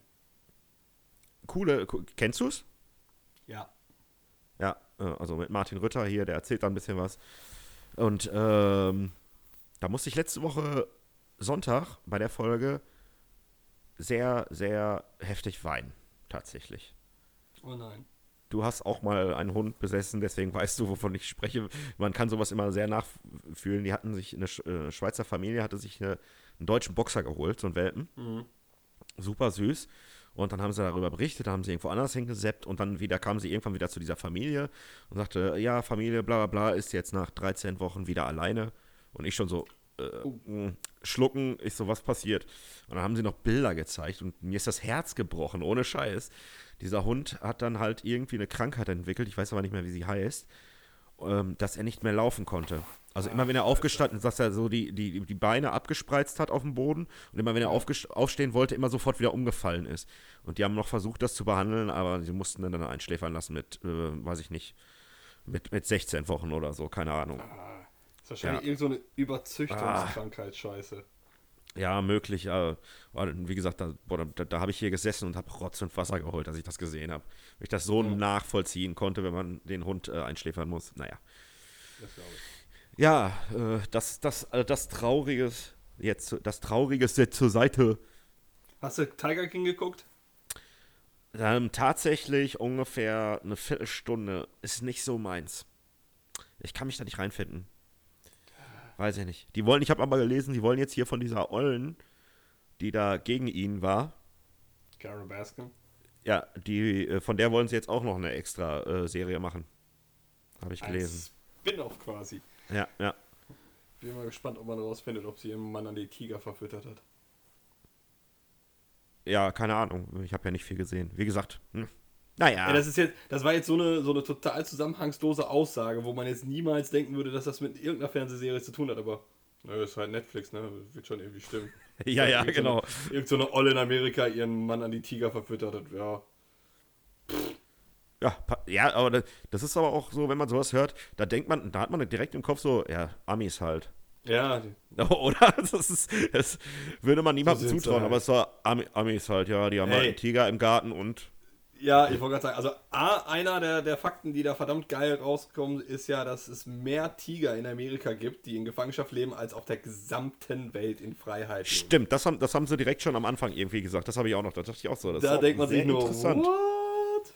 Coole, kennst du's? Ja. Ja, äh, also mit Martin Rütter hier, der erzählt da ein bisschen was. Und ähm, da musste ich letzte Woche Sonntag bei der Folge sehr, sehr heftig weinen. Tatsächlich. Oh nein. Du hast auch mal einen Hund besessen, deswegen weißt du, wovon ich spreche. Man kann sowas immer sehr nachfühlen. Die hatten sich, eine äh, Schweizer Familie hatte sich eine, einen deutschen Boxer geholt, so einen Welpen. Mhm. Super süß. Und dann haben sie darüber berichtet, dann haben sie irgendwo anders hingeseppt und dann wieder kamen sie irgendwann wieder zu dieser Familie und sagte, ja, Familie, bla bla bla, ist jetzt nach 13 Wochen wieder alleine. Und ich schon so, äh, schlucken, ich so, was passiert? Und dann haben sie noch Bilder gezeigt und mir ist das Herz gebrochen, ohne Scheiß. Dieser Hund hat dann halt irgendwie eine Krankheit entwickelt, ich weiß aber nicht mehr, wie sie heißt, ähm, dass er nicht mehr laufen konnte. Also immer wenn er aufgestanden ist, dass er so die, die, die Beine abgespreizt hat auf dem Boden und immer wenn er aufstehen wollte, immer sofort wieder umgefallen ist. Und die haben noch versucht, das zu behandeln, aber sie mussten dann, dann einschläfern lassen mit, äh, weiß ich nicht, mit, mit 16 Wochen oder so, keine Ahnung. Ah, wahrscheinlich Ja. irgend so eine Überzüchtungskrankheit, scheiße. Ja, möglich. Aber Wie gesagt, da, boah, da, da habe ich hier gesessen und habe Rotz und Wasser geholt, als ich das gesehen habe. Weil ich das so Ja. nachvollziehen konnte, wenn man den Hund äh, einschläfern muss. Naja. Das glaube ich. Ja, äh, das, das, äh, das Trauriges, jetzt, das Traurigste zur Seite. Hast du Tiger King geguckt? Ähm, tatsächlich ungefähr eine Viertelstunde ist nicht so meins. Ich kann mich da nicht reinfinden. Weiß ich nicht. Die wollen, ich habe aber gelesen, die wollen jetzt hier von dieser Ollen, die da gegen ihn war, Carol Baskin. ja, die, äh, von der wollen sie jetzt auch noch eine extra äh, Serie machen. Habe ich gelesen. Spin-off quasi. Ja, ja. Bin mal gespannt, ob man herausfindet, ob sie ihren Mann an die Tiger verfüttert hat. Ja, keine Ahnung. Ich habe ja nicht viel gesehen. Wie gesagt, hm. Naja. Ja, das ist jetzt, das war jetzt so eine, so eine total zusammenhangslose Aussage, wo man jetzt niemals denken würde, dass das mit irgendeiner Fernsehserie zu tun hat, aber na, das ist halt Netflix, ne? Wird schon irgendwie stimmen. ja, ja, Irgend so genau. eine- Irgend so eine Olle in Amerika ihren Mann an die Tiger verfüttert hat, ja. Ja, ja, aber das, ist aber auch so, wenn man sowas hört, da denkt man, da hat man direkt im Kopf so, ja, Amis halt. Ja, Oder? Das, ist, das würde man niemandem So zutrauen, halt. aber es war Ami, Amis halt, ja, die haben Hey. halt einen Tiger im Garten und Ja, ich wollte gerade sagen, also A, einer der, der Fakten, die da verdammt geil rauskommen, ist ja, dass es mehr Tiger in Amerika gibt, die in Gefangenschaft leben, als auf der gesamten Welt in Freiheit leben. stimmt, das haben, das haben sie direkt schon am Anfang irgendwie gesagt. Das habe ich auch noch, da dachte ich auch so. Das Da auch denkt man sich nur, interessant. what?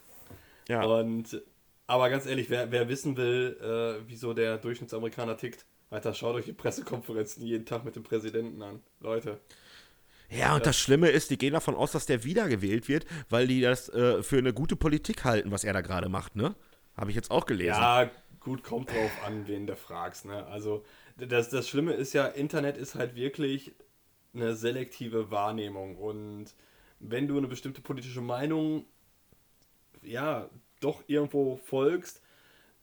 Ja, Und Aber ganz ehrlich, wer, wer wissen will, äh, wieso der Durchschnittsamerikaner tickt, Alter, schaut euch die Pressekonferenzen jeden Tag mit dem Präsidenten an. Leute. Ja, und das Schlimme ist, die gehen davon aus, dass der wiedergewählt wird, weil die das äh, für eine gute Politik halten, was er da gerade macht, ne? Habe ich jetzt auch gelesen. Ja, gut, kommt drauf an, wen du fragst, ne? Also, das, das Schlimme ist ja, Internet ist halt wirklich eine selektive Wahrnehmung. Und wenn du eine bestimmte politische Meinung, ja, doch irgendwo folgst,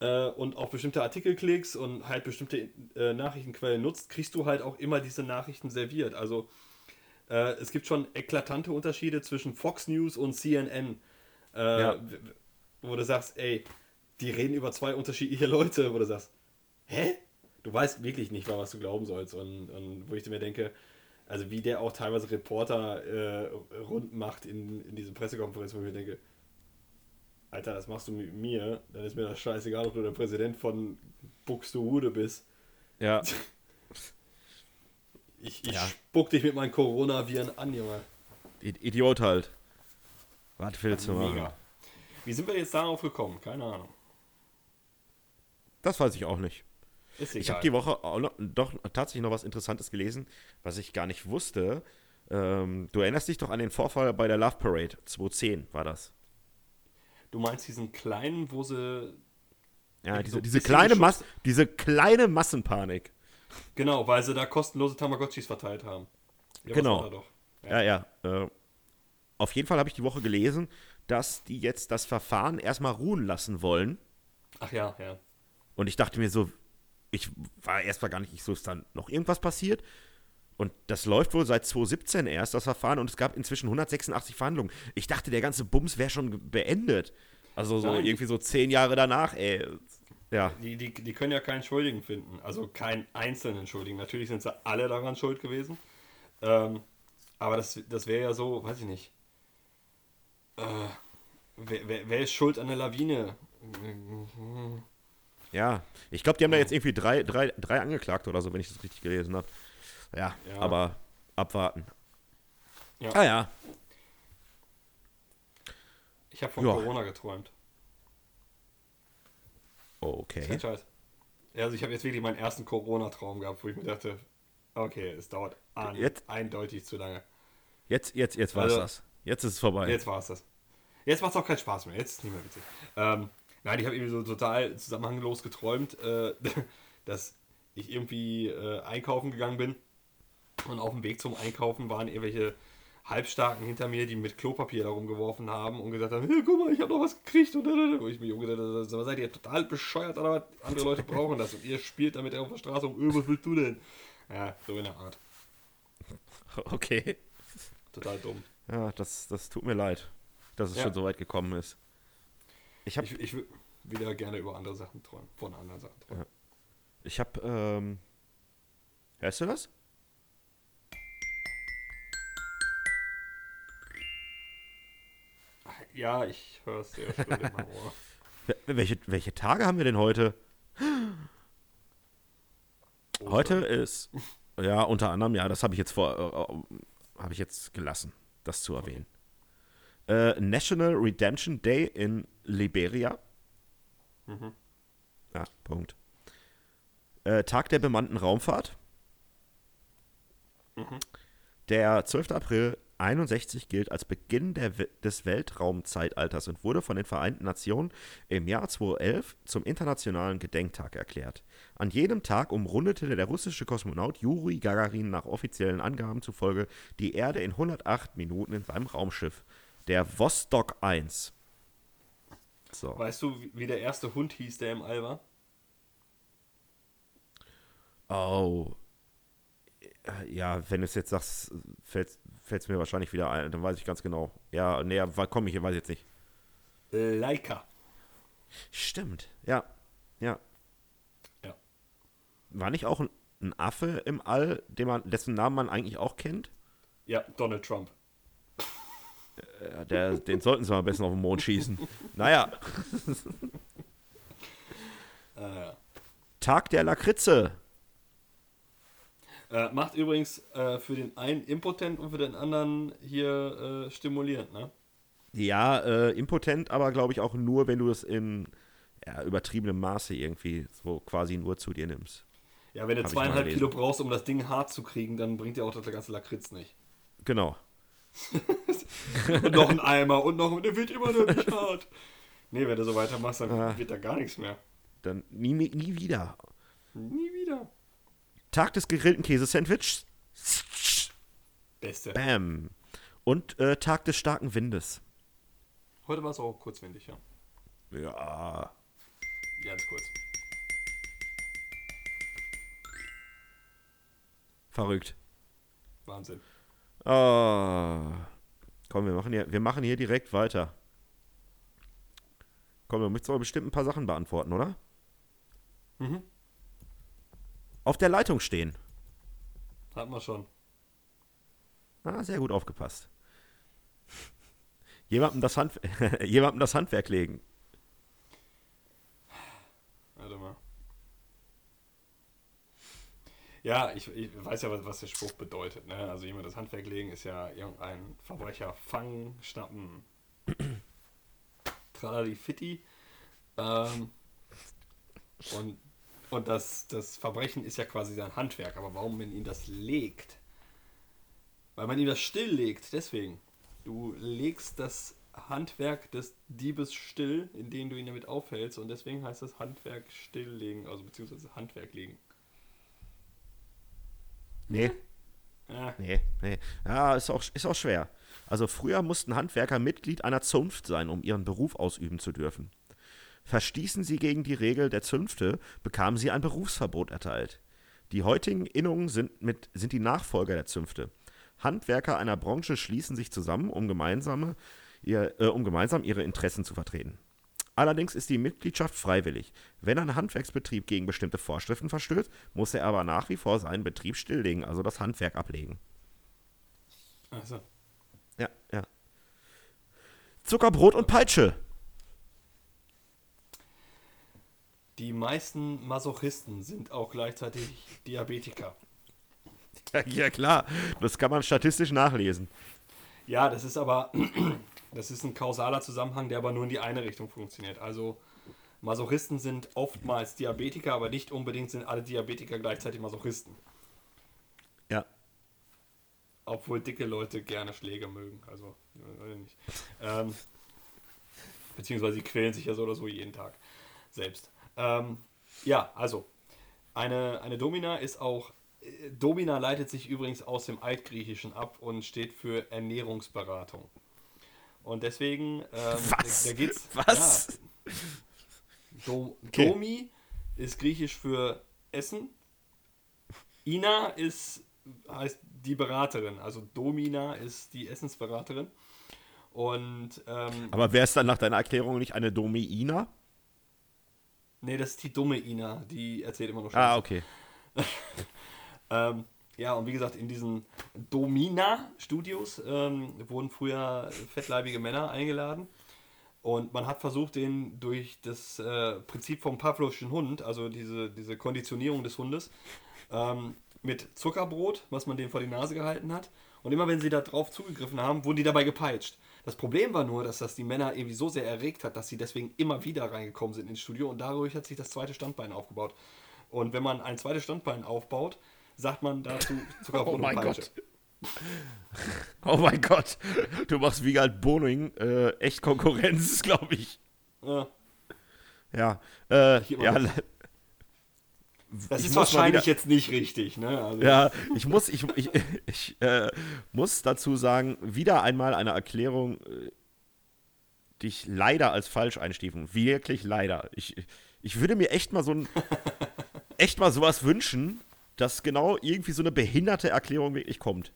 äh, und auf bestimmte Artikel klickst und halt bestimmte äh, Nachrichtenquellen nutzt, kriegst du halt auch immer diese Nachrichten serviert. Also äh, es gibt schon eklatante Unterschiede zwischen Fox News und CNN, äh, ja. wo du sagst, ey, die reden über zwei unterschiedliche Leute, wo du sagst, hä? Du weißt wirklich nicht, was du glauben sollst. Und, und wo ich mir denke, also wie der auch teilweise Reporter äh, rund macht in, in diese Pressekonferenz, wo ich mir denke, Alter, das machst du mit mir, dann ist mir das scheißegal, ob du der Präsident von Buxtehude bist. Ja. Ich, ich ja. spuck dich mit meinen Coronaviren an, Junge. Idiot halt. Was willst du machen? Mega. Wie sind wir jetzt darauf gekommen? Keine Ahnung. Das weiß ich auch nicht. Ich habe die Woche auch noch, doch tatsächlich noch was Interessantes gelesen, was ich gar nicht wusste. Ähm, du erinnerst dich doch an den Vorfall bei der Love Parade 2010 war das. Du meinst diesen kleinen, wo sie. Ja, diese, so diese, kleine Mas diese kleine Massenpanik. Genau, weil sie da kostenlose Tamagotchis verteilt haben. Ja, genau. Ja, ja. ja äh, auf jeden Fall habe ich die Woche gelesen, dass die jetzt das Verfahren erstmal ruhen lassen wollen. Ach ja, ja. Und ich dachte mir so, ich war erstmal gar nicht, so ist dann noch irgendwas passiert. Und das läuft wohl seit 2017 erst, das Verfahren, und es gab inzwischen 186 Verhandlungen. Ich dachte, der ganze Bums wäre schon beendet. Also so Nein. irgendwie so zehn Jahre danach, ey. Ja. Die, die, die können ja keinen Schuldigen finden. Also keinen einzelnen Schuldigen. Natürlich sind sie alle daran schuld gewesen. Ähm, aber das, das wäre ja so, weiß ich nicht. Äh, wer, wer, wer, ist schuld an der Lawine? Ja, ich glaube, die haben da jetzt irgendwie drei, drei, drei angeklagt oder so, wenn ich das richtig gelesen habe. Ja, ja, aber abwarten. Ja. Ah ja. Ich habe von ja. Corona geträumt. Okay. Kein Scheiß. Also ich habe jetzt wirklich meinen ersten Corona-Traum gehabt, wo ich mir dachte, okay, es dauert an, jetzt, eindeutig zu lange. Jetzt, jetzt, jetzt war es also, das. Jetzt ist es vorbei. Jetzt war es das. Jetzt macht es auch keinen Spaß mehr. Jetzt ist es nicht mehr witzig. Ähm, nein, ich habe irgendwie so total zusammenhanglos geträumt, äh, dass ich irgendwie äh, einkaufen gegangen bin und auf dem Weg zum Einkaufen waren irgendwelche Halbstarken hinter mir, die mit Klopapier da rumgeworfen haben und gesagt haben, hey, guck mal, ich habe noch was gekriegt. Und wo ich mich umgedreht habe, seid ihr total bescheuert was? Andere Leute brauchen das und ihr spielt damit auf der Straße um, öh, was willst du denn? Ja, so in der Art. Okay. Total dumm. Ja, das, das tut mir leid, dass es ja. schon so weit gekommen ist. Ich, hab, ich, ich will wieder gerne über andere Sachen träumen, von anderen Sachen träumen. Ja. Ich habe, ähm, hörst du das? Ja, ich höre es sehr schön im Ohr. Welche, welche Tage haben wir denn heute? Heute ist, ja, unter anderem, ja, das habe ich jetzt vor, äh, äh habe ich jetzt gelassen, das zu erwähnen. Äh, National Redemption Day in Liberia. Mhm. Ja, Punkt. Äh, Tag der bemannten Raumfahrt. Mhm. Der 12. April 61 gilt als Beginn der, des Weltraumzeitalters und wurde von den Vereinten Nationen im Jahr 2011 zum Internationalen Gedenktag erklärt. An jedem Tag umrundete der russische Kosmonaut Juri Gagarin nach offiziellen Angaben zufolge die Erde in 108 Minuten in seinem Raumschiff, der Vostok 1. So. Weißt du, wie der erste Hund hieß, der im All war? Oh. Ja, wenn du es jetzt sagst, fällt fällt es mir wahrscheinlich wieder ein. Dann weiß ich ganz genau. Ja, näher komme ich, weiß ich jetzt nicht. Leica. Stimmt, ja. Ja. Ja. War nicht auch ein, ein Affe im All, den man, dessen Namen man eigentlich auch kennt? Ja, Donald Trump. Äh, der, den sollten sie mal besser auf den Mond schießen. naja. äh. Tag der Lakritze. Äh, macht übrigens äh, für den einen impotent und für den anderen hier äh, stimulierend, ne? Ja, äh, impotent, aber glaube ich auch nur, wenn du es in, ja, übertriebenem Maße irgendwie so quasi nur zu dir nimmst. Ja, wenn du Hab zweieinhalb Kilo brauchst, um das Ding hart zu kriegen, dann bringt dir auch das ganze Lakritz nicht. Genau. Und noch ein Eimer und noch, der wird immer noch nicht hart. Nee, wenn du so weitermachst, dann Ah. wird da gar nichts mehr. Dann nie, nie wieder. Nie wieder. Tag des gegrillten Käsesandwichs. Beste. Bam. Und äh, Tag des starken Windes. Heute war es auch kurzwindig, ja. Ja. Ganz kurz. Verrückt. Wahnsinn. Ah. Komm, wir machen hier, wir machen hier direkt weiter. Komm, du möchtest aber bestimmt ein paar Sachen beantworten, oder? Mhm. Auf der Leitung stehen. Hatten wir schon. Ah, sehr gut aufgepasst. Jemandem das, Hand, jemandem das Handwerk legen. Warte mal. Ja, ich, ich weiß ja, was, was der Spruch bedeutet. Ne? Also jemand das Handwerk legen ist ja irgendein Verbrecher fangen, schnappen, tralali fitti. Ähm, und und das, das Verbrechen ist ja quasi sein Handwerk. Aber warum man ihn das legt? Weil man ihm das stilllegt, deswegen. Du legst das Handwerk des Diebes still, indem du ihn damit aufhältst. Und deswegen heißt das Handwerk stilllegen, also beziehungsweise Handwerk legen. Nee, Ja, nee, nee. Ja, ist auch, ist auch schwer. Also früher mussten Handwerker Mitglied einer Zunft sein, um ihren Beruf ausüben zu dürfen. Verstießen sie gegen die Regel der Zünfte, bekamen sie ein Berufsverbot erteilt. Die heutigen Innungen sind, mit, sind die Nachfolger der Zünfte. Handwerker einer Branche schließen sich zusammen, um, gemeinsame, ihr, äh, um gemeinsam ihre Interessen zu vertreten. Allerdings ist die Mitgliedschaft freiwillig. Wenn ein Handwerksbetrieb gegen bestimmte Vorschriften verstößt, muss er aber nach wie vor seinen Betrieb stilllegen, also das Handwerk ablegen. also. Ja, ja. Zuckerbrot und Peitsche. Die meisten Masochisten sind auch gleichzeitig Diabetiker. Ja, ja, klar. Das kann man statistisch nachlesen. Ja, das ist aber, das ist ein kausaler Zusammenhang, der aber nur in die eine Richtung funktioniert. Also Masochisten sind oftmals Diabetiker, aber nicht unbedingt sind alle Diabetiker gleichzeitig Masochisten. Ja. Obwohl dicke Leute gerne Schläge mögen. Also, weiß ich nicht. Ähm, beziehungsweise sie quälen sich ja so oder so jeden Tag selbst. Ähm, ja, also, eine, eine Domina ist auch. äh, Domina leitet sich übrigens aus dem Altgriechischen ab und steht für Ernährungsberatung. Und deswegen. Ähm, Was? Da, da geht's. Was? Ja, Do, Okay. Domi ist griechisch für Essen. Ina ist heißt die Beraterin, also Domina ist die Essensberaterin. Und ähm, Aber wäre es dann nach deiner Erklärung nicht eine Domiina? Nee, das ist die dumme Ina, die erzählt immer noch Ah, Scheiße. okay. Ähm, ja, und wie gesagt, in diesen Domina-Studios ähm, wurden früher fettleibige Männer eingeladen. Und man hat versucht, den durch das äh, Prinzip vom Pavlovschen Hund, also diese, diese Konditionierung des Hundes, ähm, mit Zuckerbrot, was man denen vor die Nase gehalten hat. Und immer wenn sie da drauf zugegriffen haben, wurden die dabei gepeitscht. Das Problem war nur, dass das die Männer irgendwie so sehr erregt hat, dass sie deswegen immer wieder reingekommen sind ins Studio und dadurch hat sich das zweite Standbein aufgebaut. Und wenn man ein zweites Standbein aufbaut, sagt man dazu Zuckerbrot Oh mein. Gott. Oh mein Gott. Du machst wie halt Boning äh, echt Konkurrenz, glaube ich. Ja. Ja. Äh, ja. Das ist wahrscheinlich wieder- jetzt nicht richtig, ne? Also, Ja, ich muss, ich, ich, ich äh, muss dazu sagen, wieder einmal eine Erklärung, äh, die ich leider als falsch einstufen. Wirklich leider. Ich, ich würde mir echt mal so ein, echt mal sowas wünschen, dass genau irgendwie so eine behinderte Erklärung wirklich kommt.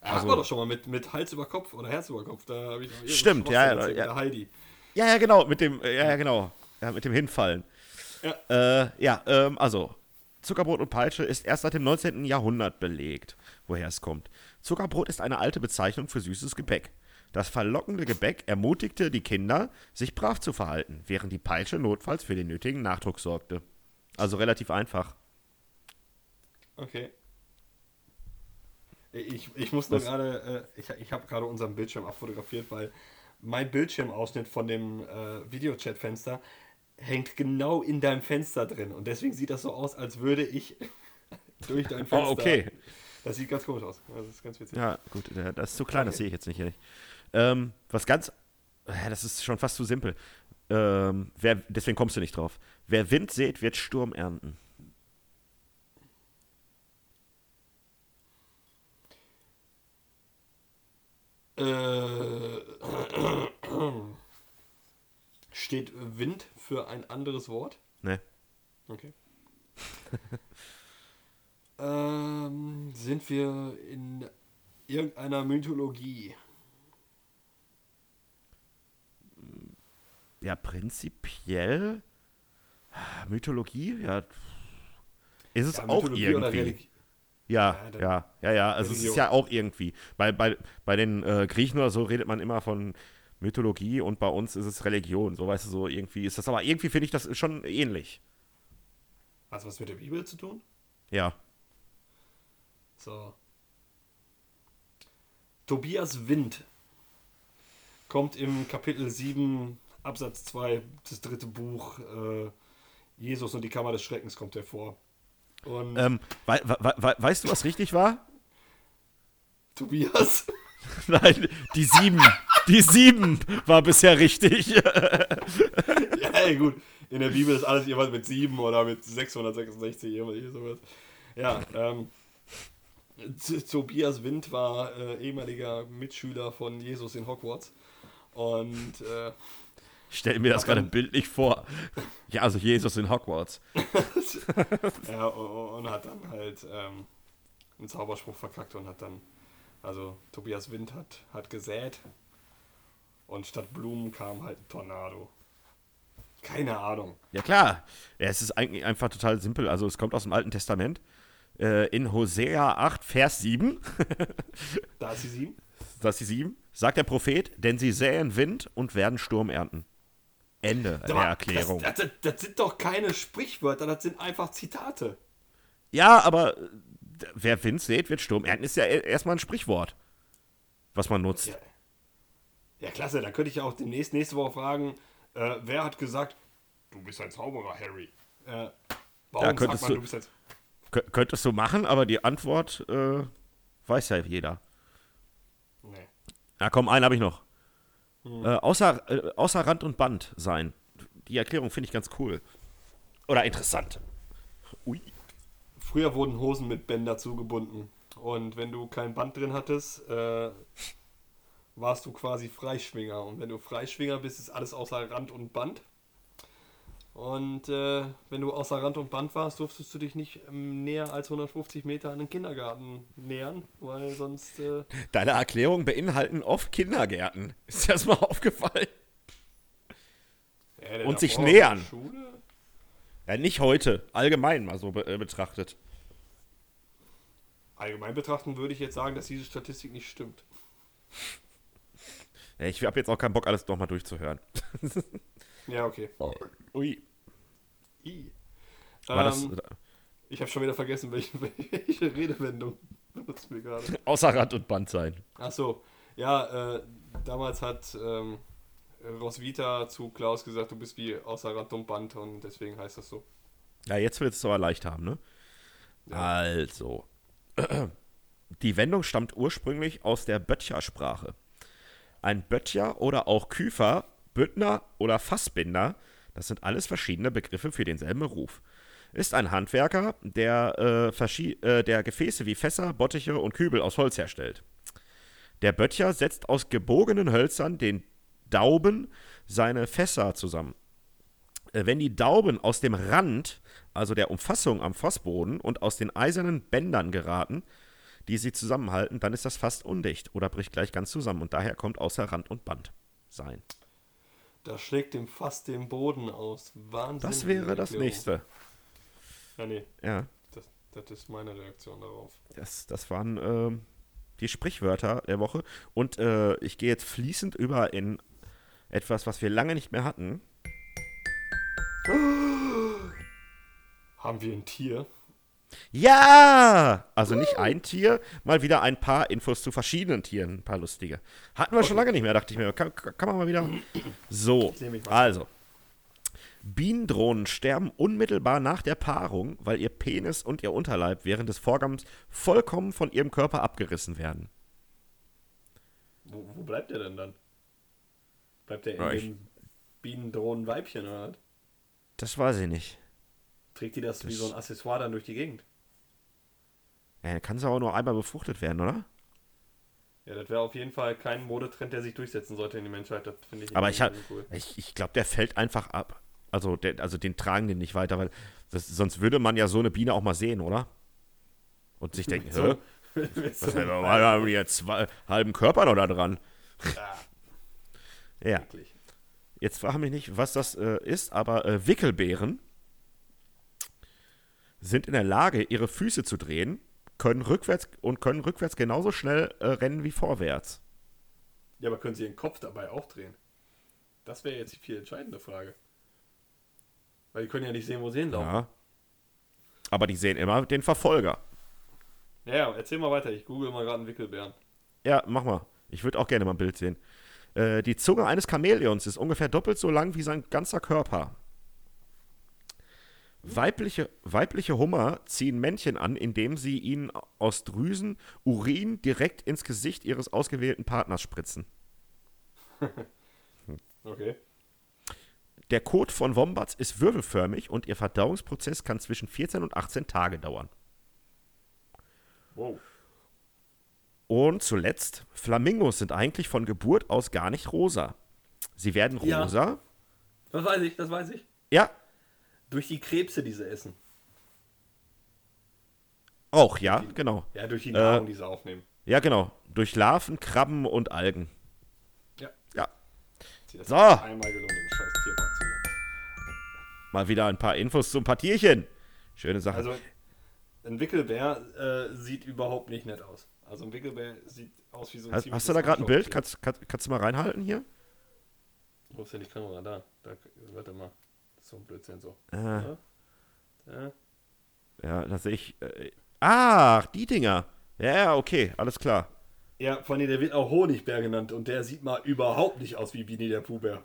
Ach, also- war doch schon mal mit, mit Hals über Kopf oder Herz über Kopf. Da habe ich noch Stimmt, ja, ja, ja. Heidi. Ja, ja, genau, mit dem, äh, ja, ja, genau. Ja, mit dem Hinfallen. Ja. Äh, ja, ähm, also, Zuckerbrot und Peitsche ist erst seit dem 19. Jahrhundert belegt, woher es kommt. Zuckerbrot ist eine alte Bezeichnung für süßes Gebäck. Das verlockende Gebäck ermutigte die Kinder, sich brav zu verhalten, während die Peitsche notfalls für den nötigen Nachdruck sorgte. Also relativ einfach. Okay. Ich, ich muss nur gerade, äh, ich, ich habe gerade unseren Bildschirm abfotografiert, weil mein Bildschirmausschnitt von dem äh, Videochat-Fenster hängt genau in deinem Fenster drin. Und deswegen sieht das so aus, als würde ich durch dein Fenster. Oh, okay. Das sieht ganz komisch aus. Das ist ganz witzig. Ja, gut, das ist zu klein, das sehe ich jetzt nicht. Ähm, was ganz, das ist schon fast zu simpel. Ähm, wer, deswegen kommst du nicht drauf. Wer Wind sät, wird Sturm ernten. Äh, steht Wind für ein anderes Wort? Ne? Okay. ähm, sind wir in irgendeiner Mythologie? Ja, prinzipiell. Mythologie, ja. Ist es Ja, auch Mythologie irgendwie. Ja, Ja, ja, ja, ja. Also es ist Religion. ja auch irgendwie. Bei, bei, bei den äh, Griechen oder so redet man immer von Mythologie und bei uns ist es Religion. So weißt du, so irgendwie ist das. Aber irgendwie finde ich das schon ähnlich. Hat was mit der Bibel zu tun? Ja. So. Tobias Wind kommt im Kapitel 7, Absatz 2, das dritte Buch, äh, Jesus und die Kammer des Schreckens kommt er vor. Ähm, wei wei wei weißt du, was richtig war? Tobias, Nein, die sieben. Die sieben war bisher richtig. ja ey, gut, in der Bibel ist alles jeweils mit 7 oder mit 666, irgendwie sowas. Ja, ähm, Tobias Wind war äh, ehemaliger Mitschüler von Jesus in Hogwarts. Und äh, Ich stelle mir das gerade bildlich vor. Ja, also Jesus in Hogwarts. Ja, und, und hat dann halt ähm, einen Zauberspruch verkackt und hat dann, also Tobias Wind hat, hat gesät und statt Blumen kam halt ein Tornado. Keine Ahnung. Ja, klar. Ja, es ist eigentlich einfach total simpel. Also, es kommt aus dem Alten Testament. Äh, in Hosea 8, Vers 7, Da ist die sieben. das ist die 7, sagt der Prophet, denn sie säen Wind und werden Sturm ernten. Ende der Erklärung. Das, das, das sind doch keine Sprichwörter, das sind einfach Zitate. ja, aber äh, wer Wind sät, wird Sturm ernten, ist ja e- erstmal ein Sprichwort, was man nutzt. Ja, ja klasse, dann könnte ich ja auch demnächst nächste Woche fragen, äh, wer hat gesagt, du bist ein Zauberer, Harry? Äh, warum Ja, sagt könntest man, du- du bist ein Kö- Könntest du machen, aber die Antwort äh, weiß ja jeder. Nee. Na komm, einen habe ich noch. Äh, außer, äh, außer Rand und Band sein. Die Erklärung finde ich ganz cool. Oder interessant. Ui. Früher wurden Hosen mit Bänder zugebunden. Und wenn du kein Band drin hattest, äh, warst du quasi Freischwinger. Und wenn du Freischwinger bist, ist alles außer Rand und Band. Und äh, wenn du außer Rand und Band warst, durftest du dich nicht ähm, näher als 150 Meter an den Kindergarten nähern, weil sonst. Äh, Deine Erklärungen beinhalten oft Kindergärten. Ist dir das mal aufgefallen? ja, Und sich nähern. Ja, nicht heute. Allgemein mal so be äh, betrachtet. Allgemein betrachten würde ich jetzt sagen, dass diese Statistik nicht stimmt. Ich habe jetzt auch keinen Bock, alles nochmal durchzuhören. Ja, okay. Ui. I. War das Ähm, äh, Ich habe schon wieder vergessen, welche, welche Redewendung benutzt mir gerade. außer Rand und Band sein? Ach so, ja, äh, damals hat ähm, Roswitha zu Klaus gesagt, du bist wie außer Rand und Band und deswegen heißt das so. Ja, jetzt du es aber leicht haben, ne? Ja. Also. Die Wendung stammt ursprünglich aus der Böttcher-Sprache. Ein Böttcher oder auch Küfer, Büttner oder Fassbinder, das sind alles verschiedene Begriffe für denselben Beruf. Ist ein Handwerker, der, äh, äh, der Gefäße wie Fässer, Bottiche und Kübel aus Holz herstellt. Der Böttcher setzt aus gebogenen Hölzern, den Dauben, seine Fässer zusammen. Äh, Wenn die Dauben aus dem Rand, also der Umfassung am Fassboden und aus den eisernen Bändern geraten, die sie zusammenhalten, dann ist das fast undicht oder bricht gleich ganz zusammen und daher kommt außer Rand und Band sein. Da schlägt dem Fass den Boden aus. Wahnsinn. Das wäre das nächste. Ja, nee, Ja, das, das ist meine Reaktion darauf. das, das waren ähm, die Sprichwörter der Woche und äh, ich gehe jetzt fließend über in etwas, was wir lange nicht mehr hatten. Haben wir ein Tier? Ja! Also nicht ein Tier, mal wieder ein paar Infos zu verschiedenen Tieren, ein paar lustige. Hatten wir schon lange nicht mehr, dachte ich mir. Kann, kann man mal wieder. So, also. Bienendrohnen sterben unmittelbar nach der Paarung, weil ihr Penis und ihr Unterleib während des Vorgangs vollkommen von ihrem Körper abgerissen werden. Wo, wo bleibt der denn dann? Bleibt der in Ja, dem Bienendrohnen-Weibchen oder was? Das weiß ich nicht. Trägt die das, wie Das- so ein Accessoire dann durch die Gegend? Ja, kann es aber nur einmal befruchtet werden, oder? Ja, das wäre auf jeden Fall kein Modetrend, der sich durchsetzen sollte in die Menschheit. Das finde ich Aber ich, cool. ich, ich glaube, der fällt einfach ab. Also, der, also den tragen den nicht weiter, weil das, sonst würde man ja so eine Biene auch mal sehen, oder? Und sich denken, So, hä? so Was einem haben wir jetzt zwei halben Körper noch da dran? Ah, Ja. eklig. Jetzt frage mich nicht, was das äh, ist, aber äh, Wickelbeeren sind in der Lage, ihre Füße zu drehen, können rückwärts und können rückwärts genauso schnell äh, rennen wie vorwärts. Ja, aber können sie ihren Kopf dabei auch drehen? Das wäre jetzt die viel entscheidende Frage. Weil die können ja nicht sehen, wo sie hinlaufen. Ja. Aber die sehen immer den Verfolger. Ja, ja, erzähl mal weiter. Ich google mal gerade einen Wickelbären. Ja, mach mal. Ich würde auch gerne mal ein Bild sehen. Äh, die Zunge eines Chamäleons ist ungefähr doppelt so lang wie sein ganzer Körper. Weibliche, weibliche Hummer ziehen Männchen an, indem sie ihnen aus Drüsen Urin direkt ins Gesicht ihres ausgewählten Partners spritzen. Okay. Der Kot von Wombats ist wirbelförmig und ihr Verdauungsprozess kann zwischen 14 und 18 Tage dauern. Wow. Und zuletzt, Flamingos sind eigentlich von Geburt aus gar nicht rosa. Sie werden Ja. rosa. Das weiß ich, das weiß ich. Ja, Durch die Krebse, die sie essen. auch, ja, genau. Ja, durch die Äh, Nahrung, die sie aufnehmen. Ja, genau. Durch Larven, Krabben und Algen. Ja. Ja, hat So. einmal gelungen, den scheiß Tierpark zu mal wieder ein paar Infos zum Partierchen. Schöne Sache. Also, ein Wickelbär äh, sieht überhaupt nicht nett aus. Also, ein Wickelbär sieht aus wie so ein hast, hast du da gerade ein Bild? Kannst, kannst, kannst du mal reinhalten hier? Wo ist denn die Kamera? Da. da warte mal. Das so ein Blödsinn so. Äh, Ja. Ja. ja, da sehe ich. Äh, ach, die Dinger. Ja, ja, okay, alles klar. Ja, vor allem, der wird auch Honigbär genannt und der sieht mal überhaupt nicht aus wie Bini der Puhbär.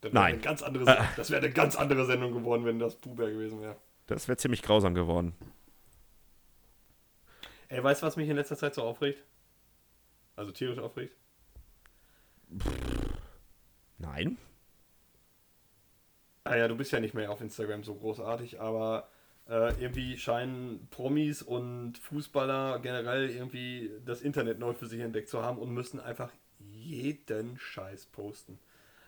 Das Nein. Eine ganz andere, Se- das wäre eine ganz andere Sendung geworden, wenn das Puhbär gewesen wäre. Das wäre ziemlich grausam geworden. Ey, weißt du, was mich in letzter Zeit so aufregt? Also tierisch aufregt? Nein? Ah ja, du bist ja nicht mehr auf Instagram so großartig, aber äh, irgendwie scheinen Promis und Fußballer generell irgendwie das Internet neu für sich entdeckt zu haben und müssen einfach jeden Scheiß posten.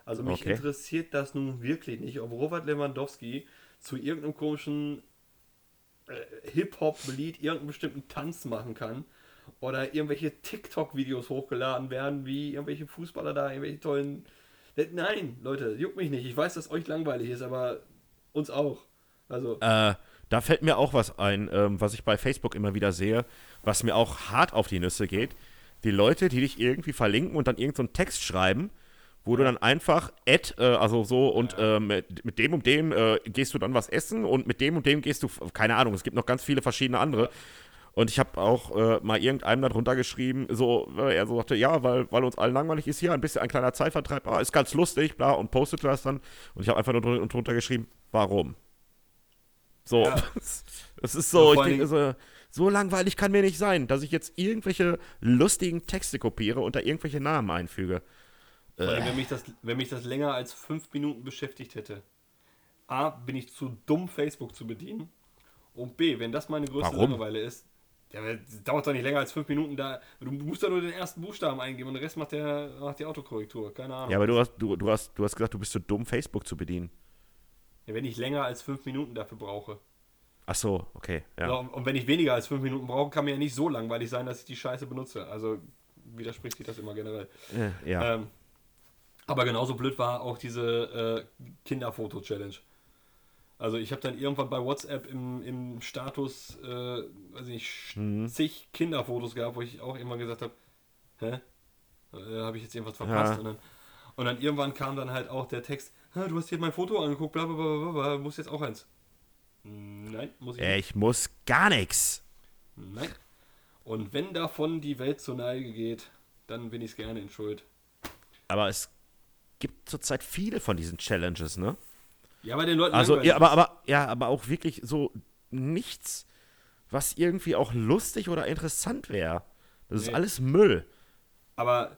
Also mich Okay. interessiert das nun wirklich nicht, ob Robert Lewandowski zu irgendeinem komischen äh, Hip-Hop-Lied irgendeinen bestimmten Tanz machen kann oder irgendwelche TikTok-Videos hochgeladen werden, wie irgendwelche Fußballer da, irgendwelche tollen. Äh, Nein, Leute, juckt mich nicht. Ich weiß, dass euch langweilig ist, aber uns auch. Also, Äh, da fällt mir auch was ein, ähm, was ich bei Facebook immer wieder sehe, was mir auch hart auf die Nüsse geht. Die Leute, die dich irgendwie verlinken und dann irgendeinen so Text schreiben, wo du dann einfach Ad, äh, also so und äh, mit, mit dem und dem äh, gehst du dann was essen und mit dem und dem gehst du, keine Ahnung, es gibt noch ganz viele verschiedene andere. Und ich habe auch äh, mal irgendeinem darunter geschrieben, so, äh, er so sagte, ja, weil, weil uns allen langweilig ist hier, ein bisschen ein kleiner Zeitvertreib, ah, ist ganz lustig, bla, und postete das dann. Und ich habe einfach nur drun- drunter geschrieben, warum? So, Ja. das ist Ja, so, ich vor denke so, so langweilig kann mir nicht sein, dass ich jetzt irgendwelche lustigen Texte kopiere und da irgendwelche Namen einfüge. allem, wenn, mich das, wenn mich das länger als fünf Minuten beschäftigt hätte, A, bin ich zu dumm, Facebook zu bedienen. Und B, wenn das meine größte Warum? Langeweile ist, ja, das dauert doch nicht länger als fünf Minuten da. Du musst doch nur den ersten Buchstaben eingeben und den Rest macht, der, macht die Autokorrektur. Keine Ahnung. Ja, aber du hast, du, du, hast, du hast gesagt, du bist zu dumm, Facebook zu bedienen. Ja, wenn ich länger als fünf Minuten dafür brauche. Ach so, okay, ja. Ja. Und, wenn ich weniger als fünf Minuten brauche, kann mir ja nicht so langweilig sein, dass ich die Scheiße benutze. Also widerspricht sich das immer generell. Äh, ja. Ähm, aber genauso blöd war auch diese äh, Kinderfoto-Challenge. Also ich habe dann irgendwann bei WhatsApp im, im Status, äh, weiß ich nicht, Mhm. zig Kinderfotos gehabt, wo ich auch irgendwann gesagt habe, hä? Äh, habe ich jetzt irgendwas verpasst? Ja. Und, dann, und dann irgendwann kam dann halt auch der Text, "Ha, du hast hier mein Foto angeguckt, bla bla bla bla, bla muss jetzt auch eins. Nein, muss ich Äh, nicht. ich muss gar nichts. Nein. Und wenn davon die Welt zur Neige geht, dann bin ich es gerne in Schuld. Aber es gibt zurzeit viele von diesen Challenges, ne? Ja, bei den Leuten Also, ja, aber, aber, ja, aber auch wirklich so nichts, was irgendwie auch lustig oder interessant wäre. Das ist Nee. alles Müll. Aber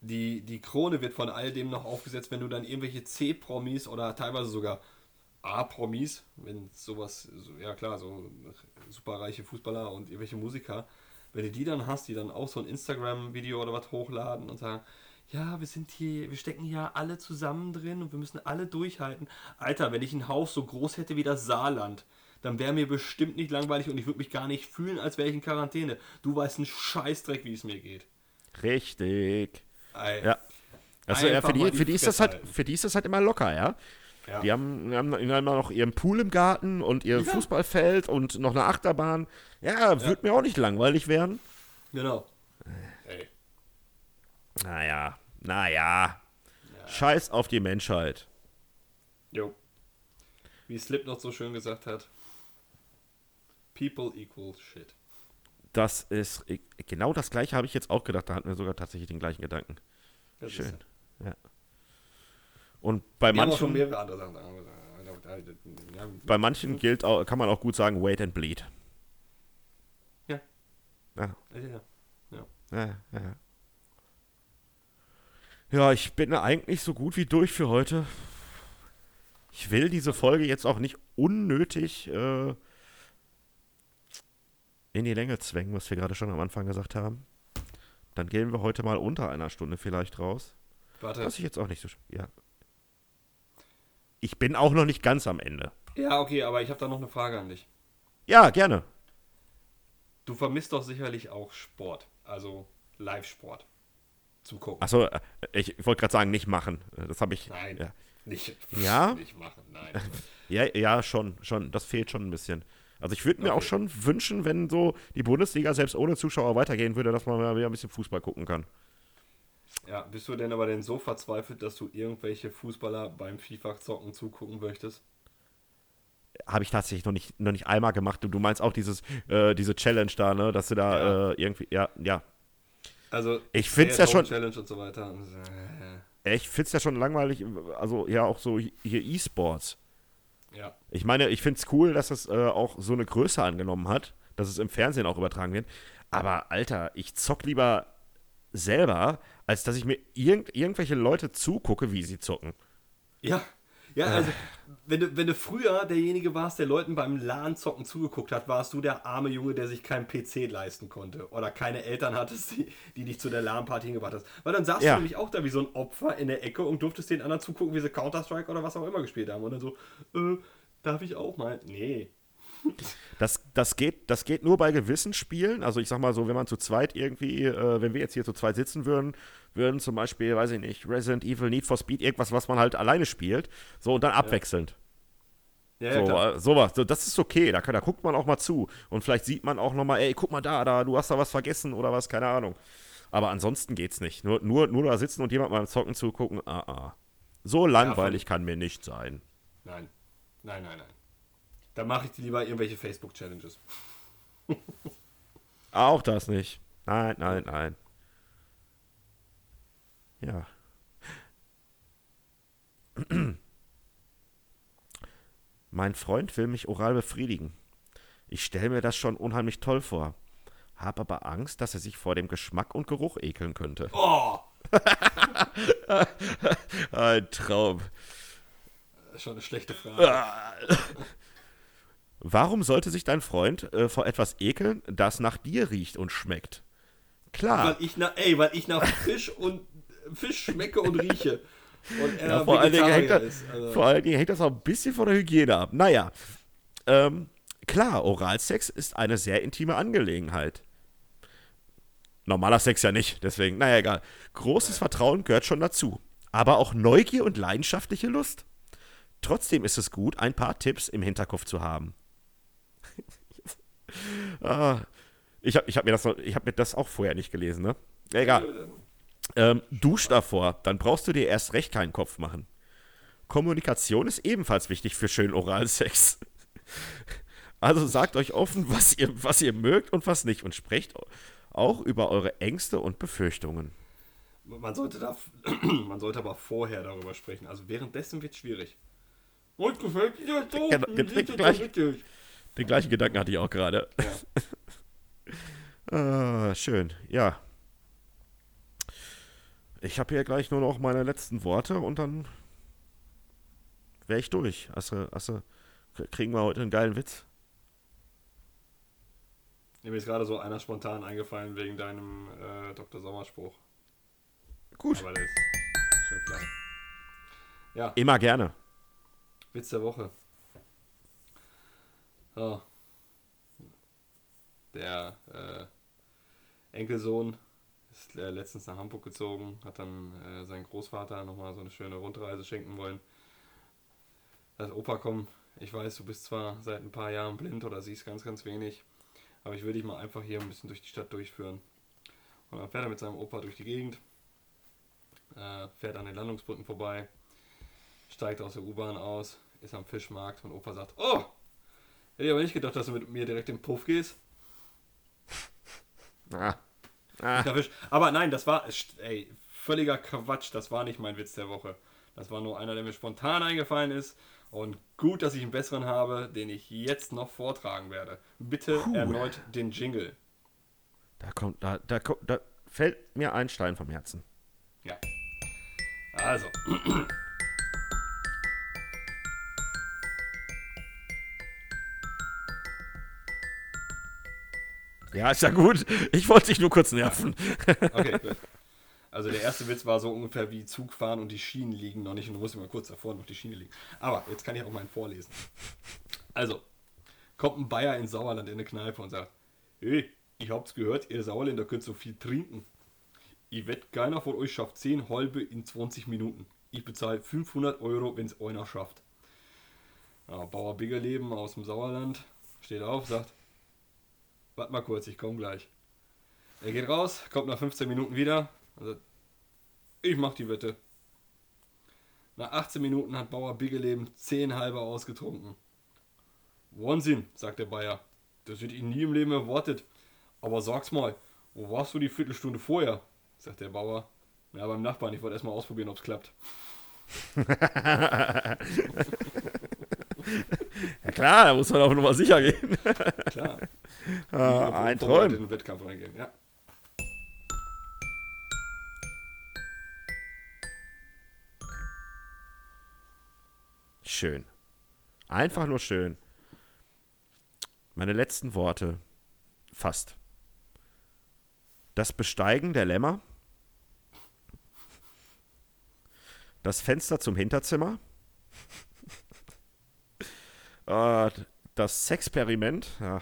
die, die Krone wird von all dem noch aufgesetzt, wenn du dann irgendwelche C-Promis oder teilweise sogar A-Promis, wenn sowas, so, ja klar, so superreiche Fußballer und irgendwelche Musiker, wenn du die dann hast, die dann auch so ein Instagram-Video oder was hochladen und sagen, ja, wir sind hier, wir stecken hier alle zusammen drin und wir müssen alle durchhalten. Alter, wenn ich ein Haus so groß hätte wie das Saarland, dann wäre mir bestimmt nicht langweilig und ich würde mich gar nicht fühlen, als wäre ich in Quarantäne. Du weißt einen Scheißdreck, wie es mir geht. Richtig. Ey. Ja. Also, ja, für, die, die für, die ist das halt, für die ist das halt immer locker, ja. Ja. Die haben, haben immer noch ihren Pool im Garten und ihr Ja. Fußballfeld und noch eine Achterbahn. Ja, wird mir auch nicht langweilig werden. Genau. Naja, naja. Scheiß auf die Menschheit. Jo. Wie Slipknot so schön gesagt hat. People equal shit. Das ist genau das gleiche habe ich jetzt auch gedacht. Da hatten wir sogar tatsächlich den gleichen Gedanken. Das Schön. Ja. Und bei wir haben auch schon manchen, mehrere andere Sachen. Ja, bei manchen gilt auch, kann man auch gut sagen, wait and bleed. Ja. Ja, ja. ja, ja. Ja, ich bin eigentlich so gut wie durch für heute. Ich will diese Folge jetzt auch nicht unnötig äh, in die Länge zwängen, was wir gerade schon am Anfang gesagt haben. Dann gehen wir heute mal unter einer Stunde vielleicht raus. Warte. Was ich jetzt auch nicht so. Ja. Ich bin auch noch nicht ganz am Ende. Ja, okay, aber ich habe da noch eine Frage an dich. Ja, gerne. Du vermisst doch sicherlich auch Sport. Also Live-Sport. Zum Gucken. Achso, äh, ich wollte gerade sagen, nicht machen. Das habe ich. Nein. Ja. Nicht, Ja? nicht machen, nein. ja, ja, schon, schon. Das fehlt schon ein bisschen. Also ich würde mir Okay. auch schon wünschen, wenn so die Bundesliga selbst ohne Zuschauer weitergehen würde, dass man mal wieder ein bisschen Fußball gucken kann. Ja, bist du denn aber denn so verzweifelt, dass du irgendwelche Fußballer beim FIFA-Zocken zugucken möchtest? Habe ich tatsächlich noch nicht, noch nicht einmal gemacht. Du, du meinst auch dieses, äh, diese Challenge da, ne? Dass du da Ja. äh, irgendwie. Ja, ja. Also, Ich find's ja schon- Challenge und so weiter. Und, äh, Ich finde es ja schon langweilig. Also ja, auch so hier E-Sports. ja. Ich meine, ich finde es cool, dass es äh, auch so eine Größe angenommen hat, dass es im Fernsehen auch übertragen wird. Aber Alter, ich zock lieber selber, als dass ich mir irgend, irgendwelche Leute zugucke, wie sie zocken. Ja, ja, also, wenn du, wenn du früher derjenige warst, der Leuten beim LAN-Zocken zugeguckt hat, warst du der arme Junge, der sich keinen PC leisten konnte. Oder keine Eltern hattest, die, die dich zu der LAN-Party hingebracht hast. Weil dann saßt Ja. du nämlich auch da wie so ein Opfer in der Ecke und durftest den anderen zugucken, wie sie Counter-Strike oder was auch immer gespielt haben. Und dann so, äh, darf ich auch mal? Nee. Das, das, geht, das geht nur bei gewissen Spielen. Also ich sag mal so, wenn man zu zweit irgendwie, äh, wenn wir jetzt hier zu zweit sitzen würden, würden zum Beispiel, weiß ich nicht, Resident Evil, Need for Speed, irgendwas, was man halt alleine spielt. So und dann abwechselnd. Ja, So, ja, äh, sowas, so, das ist okay, da, kann, da guckt man auch mal zu. Und vielleicht sieht man auch noch mal, ey, guck mal da, da, du hast da was vergessen oder was, keine Ahnung. Aber ansonsten geht's nicht. Nur, nur, nur da sitzen und jemand beim Zocken zugucken, ah, ah. So langweilig kann mir nicht sein. Nein. Nein, nein, nein. Da mache ich lieber irgendwelche Facebook-Challenges. Auch das nicht. Nein, nein, nein. Ja. Mein Freund will mich oral befriedigen. Ich stelle mir das schon unheimlich toll vor. Hab aber Angst, dass er sich vor dem Geschmack und Geruch ekeln könnte. Oh! Ein Traum. Das ist schon eine schlechte Frage. Warum sollte sich dein Freund äh, vor etwas ekeln, das nach dir riecht und schmeckt? Klar. Weil ich nach, ey, weil ich nach Fisch und Fisch schmecke und rieche. Und er Ja, vor, allen Dingen hängt das, ist. Also, vor allen Dingen hängt das auch ein bisschen von der Hygiene ab. Naja, ähm, klar, Oralsex ist eine sehr intime Angelegenheit. Normaler Sex ja nicht, deswegen, naja, egal. Großes Vertrauen gehört schon dazu. Aber auch Neugier und leidenschaftliche Lust. Trotzdem ist es gut, ein paar Tipps im Hinterkopf zu haben. Ah, ich habe ich hab mir, das noch- ich hab mir das auch vorher nicht gelesen, ne? Egal. Ähm, dusch davor, dann brauchst du dir erst recht keinen Kopf machen. Kommunikation ist ebenfalls wichtig für schönen Oralsex. Also sagt euch offen, was ihr, was ihr mögt und was nicht und sprecht auch über eure Ängste und Befürchtungen. man, sollte da, man sollte aber vorher darüber sprechen. Also währenddessen wird es schwierig. Und gefällt dir das so? Genau, gleich, den gleichen Gedanken hatte ich auch gerade. Ja. ah, schön, ja. Ich habe hier gleich nur noch meine letzten Worte und dann wäre ich durch. Also, also, kriegen wir heute einen geilen Witz. Mir ist gerade so einer spontan eingefallen wegen deinem äh, Dr. Sommerspruch. Gut. Aber der ist schön flach. Ja. Immer gerne. Witz der Woche. Oh. Der äh, Enkelsohn ist äh, letztens nach Hamburg gezogen, hat dann äh, seinen Großvater nochmal so eine schöne Rundreise schenken wollen. Als Opa, komm, ich weiß, du bist zwar seit ein paar Jahren blind oder siehst ganz, ganz wenig, aber ich will dich mal einfach hier ein bisschen durch die Stadt durchführen. Und dann fährt er mit seinem Opa durch die Gegend, äh, fährt an den Landungsbrücken vorbei, steigt aus der U-Bahn aus, ist am Fischmarkt und Opa sagt, oh, hätte ich aber nicht gedacht, dass du mit mir direkt im Puff gehst. Ah. Ah. Aber nein, das war, ey, völliger Quatsch, das war nicht mein Witz der Woche. Das war nur einer, der mir spontan eingefallen ist. Und gut, dass ich einen besseren habe, den ich jetzt noch vortragen werde. Bitte Puh. erneut den Jingle. Da kommt, da, da, da fällt mir ein Stein vom Herzen. Ja. Also. Ja, ist ja gut. Ich wollte dich nur kurz nerven. Okay, gut. Also der erste Witz war so ungefähr wie Zug fahren und die Schienen liegen noch nicht und du musst immer kurz davor noch die Schiene liegen. Aber jetzt kann ich auch mal einen vorlesen. Also, kommt ein Bayer in Sauerland in eine Kneipe und sagt, hey, ich hab's gehört, ihr Sauerländer könnt so viel trinken. Ich wette, keiner von euch schafft 10 halbe in 20 Minuten. Ich bezahle 500 Euro, wenn es einer schafft. Ja, Bauer Biggerleben aus dem Sauerland steht auf, sagt, warte mal kurz, ich komme gleich. Er geht raus, kommt nach 15 Minuten wieder, also, ich mach die Wette. Nach 18 Minuten hat Bauer Biggeleben 10 halbe ausgetrunken. Wahnsinn, sagt der Bayer. Das wird ihn nie im Leben erwartet. Aber sag's mal, wo warst du die Viertelstunde vorher? sagt der Bauer. Ja, beim Nachbarn, ich wollte erstmal ausprobieren, ob's klappt. ja klar, da muss man auch nochmal sicher gehen. klar. Ah, ein Träum. in den Wettkampf reingehen, ja. Schön. Einfach nur schön. Meine letzten Worte. Fast. Das Besteigen der Lämmer. Das Fenster zum Hinterzimmer. Äh, das Sexperiment. Ja.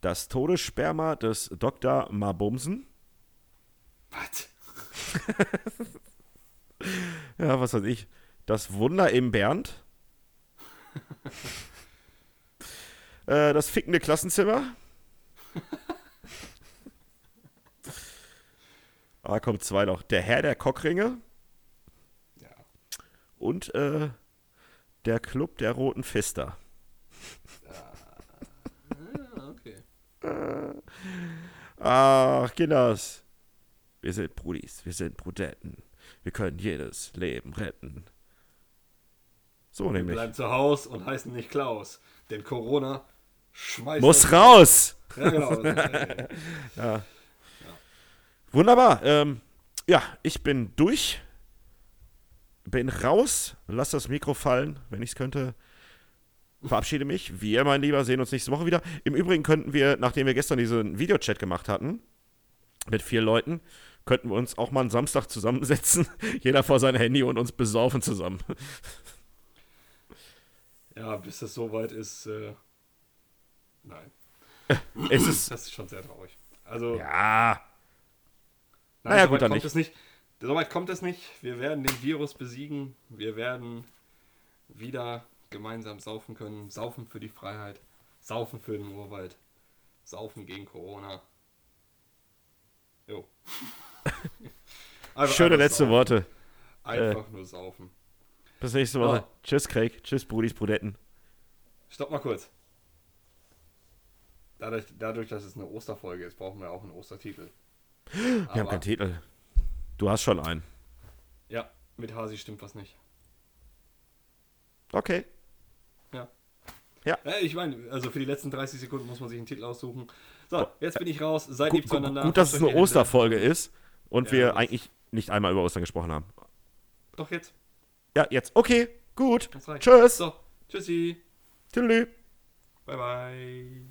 Das Todessperma des Dr. Mabumsen. Was? ja, was weiß ich. Das Wunder im Bernd. äh, das fickende Klassenzimmer. Ah, kommt zwei noch. Der Herr der Cockringe. Ja. Und äh, der Club der Roten Fister. Ah, okay. Ach, Kinders. Wir sind Brudis, wir sind Brudenten. Wir können jedes Leben retten. So Wir nämlich. bleiben zu Hause und heißen nicht Klaus. Denn Corona schmeißt. Muss raus! Ja, genau. Ja. Ja. Wunderbar. Ähm, ja, ich bin durch. Bin raus. Lass das Mikro fallen, wenn ich es könnte. Verabschiede mich. Wir, mein Lieber, sehen uns nächste Woche wieder. Im Übrigen könnten wir, nachdem wir gestern diesen Videochat gemacht hatten, mit vier Leuten, könnten wir uns auch mal einen Samstag zusammensetzen. Jeder vor sein Handy und uns besaufen zusammen. ja, bis das soweit ist. Äh, nein. Es ist. Das ist schon sehr traurig. Also, Ja. nein, naja, gut, dann nicht. es nicht. Soweit kommt es nicht. Wir werden den Virus besiegen. Wir werden wieder gemeinsam saufen können. Saufen für die Freiheit. Saufen für den Urwald. Saufen gegen Corona. Jo. Einfach- Schöne letzte saufen. Worte. Einfach nur saufen. Bis nächste Woche. Oh. Tschüss, Craig. Tschüss, Brudis, Brudetten. Stopp mal kurz. Dadurch, dadurch, dass es eine Osterfolge ist, brauchen wir auch einen Ostertitel. Wir haben keinen Titel. Du hast schon einen. Ja, mit Hasi stimmt was nicht. Okay. Ja. Ja. ich meine, also für die letzten 30 Sekunden muss man sich einen Titel aussuchen. So, jetzt bin ich raus. Seid Gut, lieb zueinander. gut, dass es eine. Osterfolge ist und Ja, wir das- eigentlich nicht einmal über Ostern gesprochen haben. Doch jetzt. Ja, jetzt. Okay, gut. Tschüss. So, tschüssi. Tschüss. Bye, bye.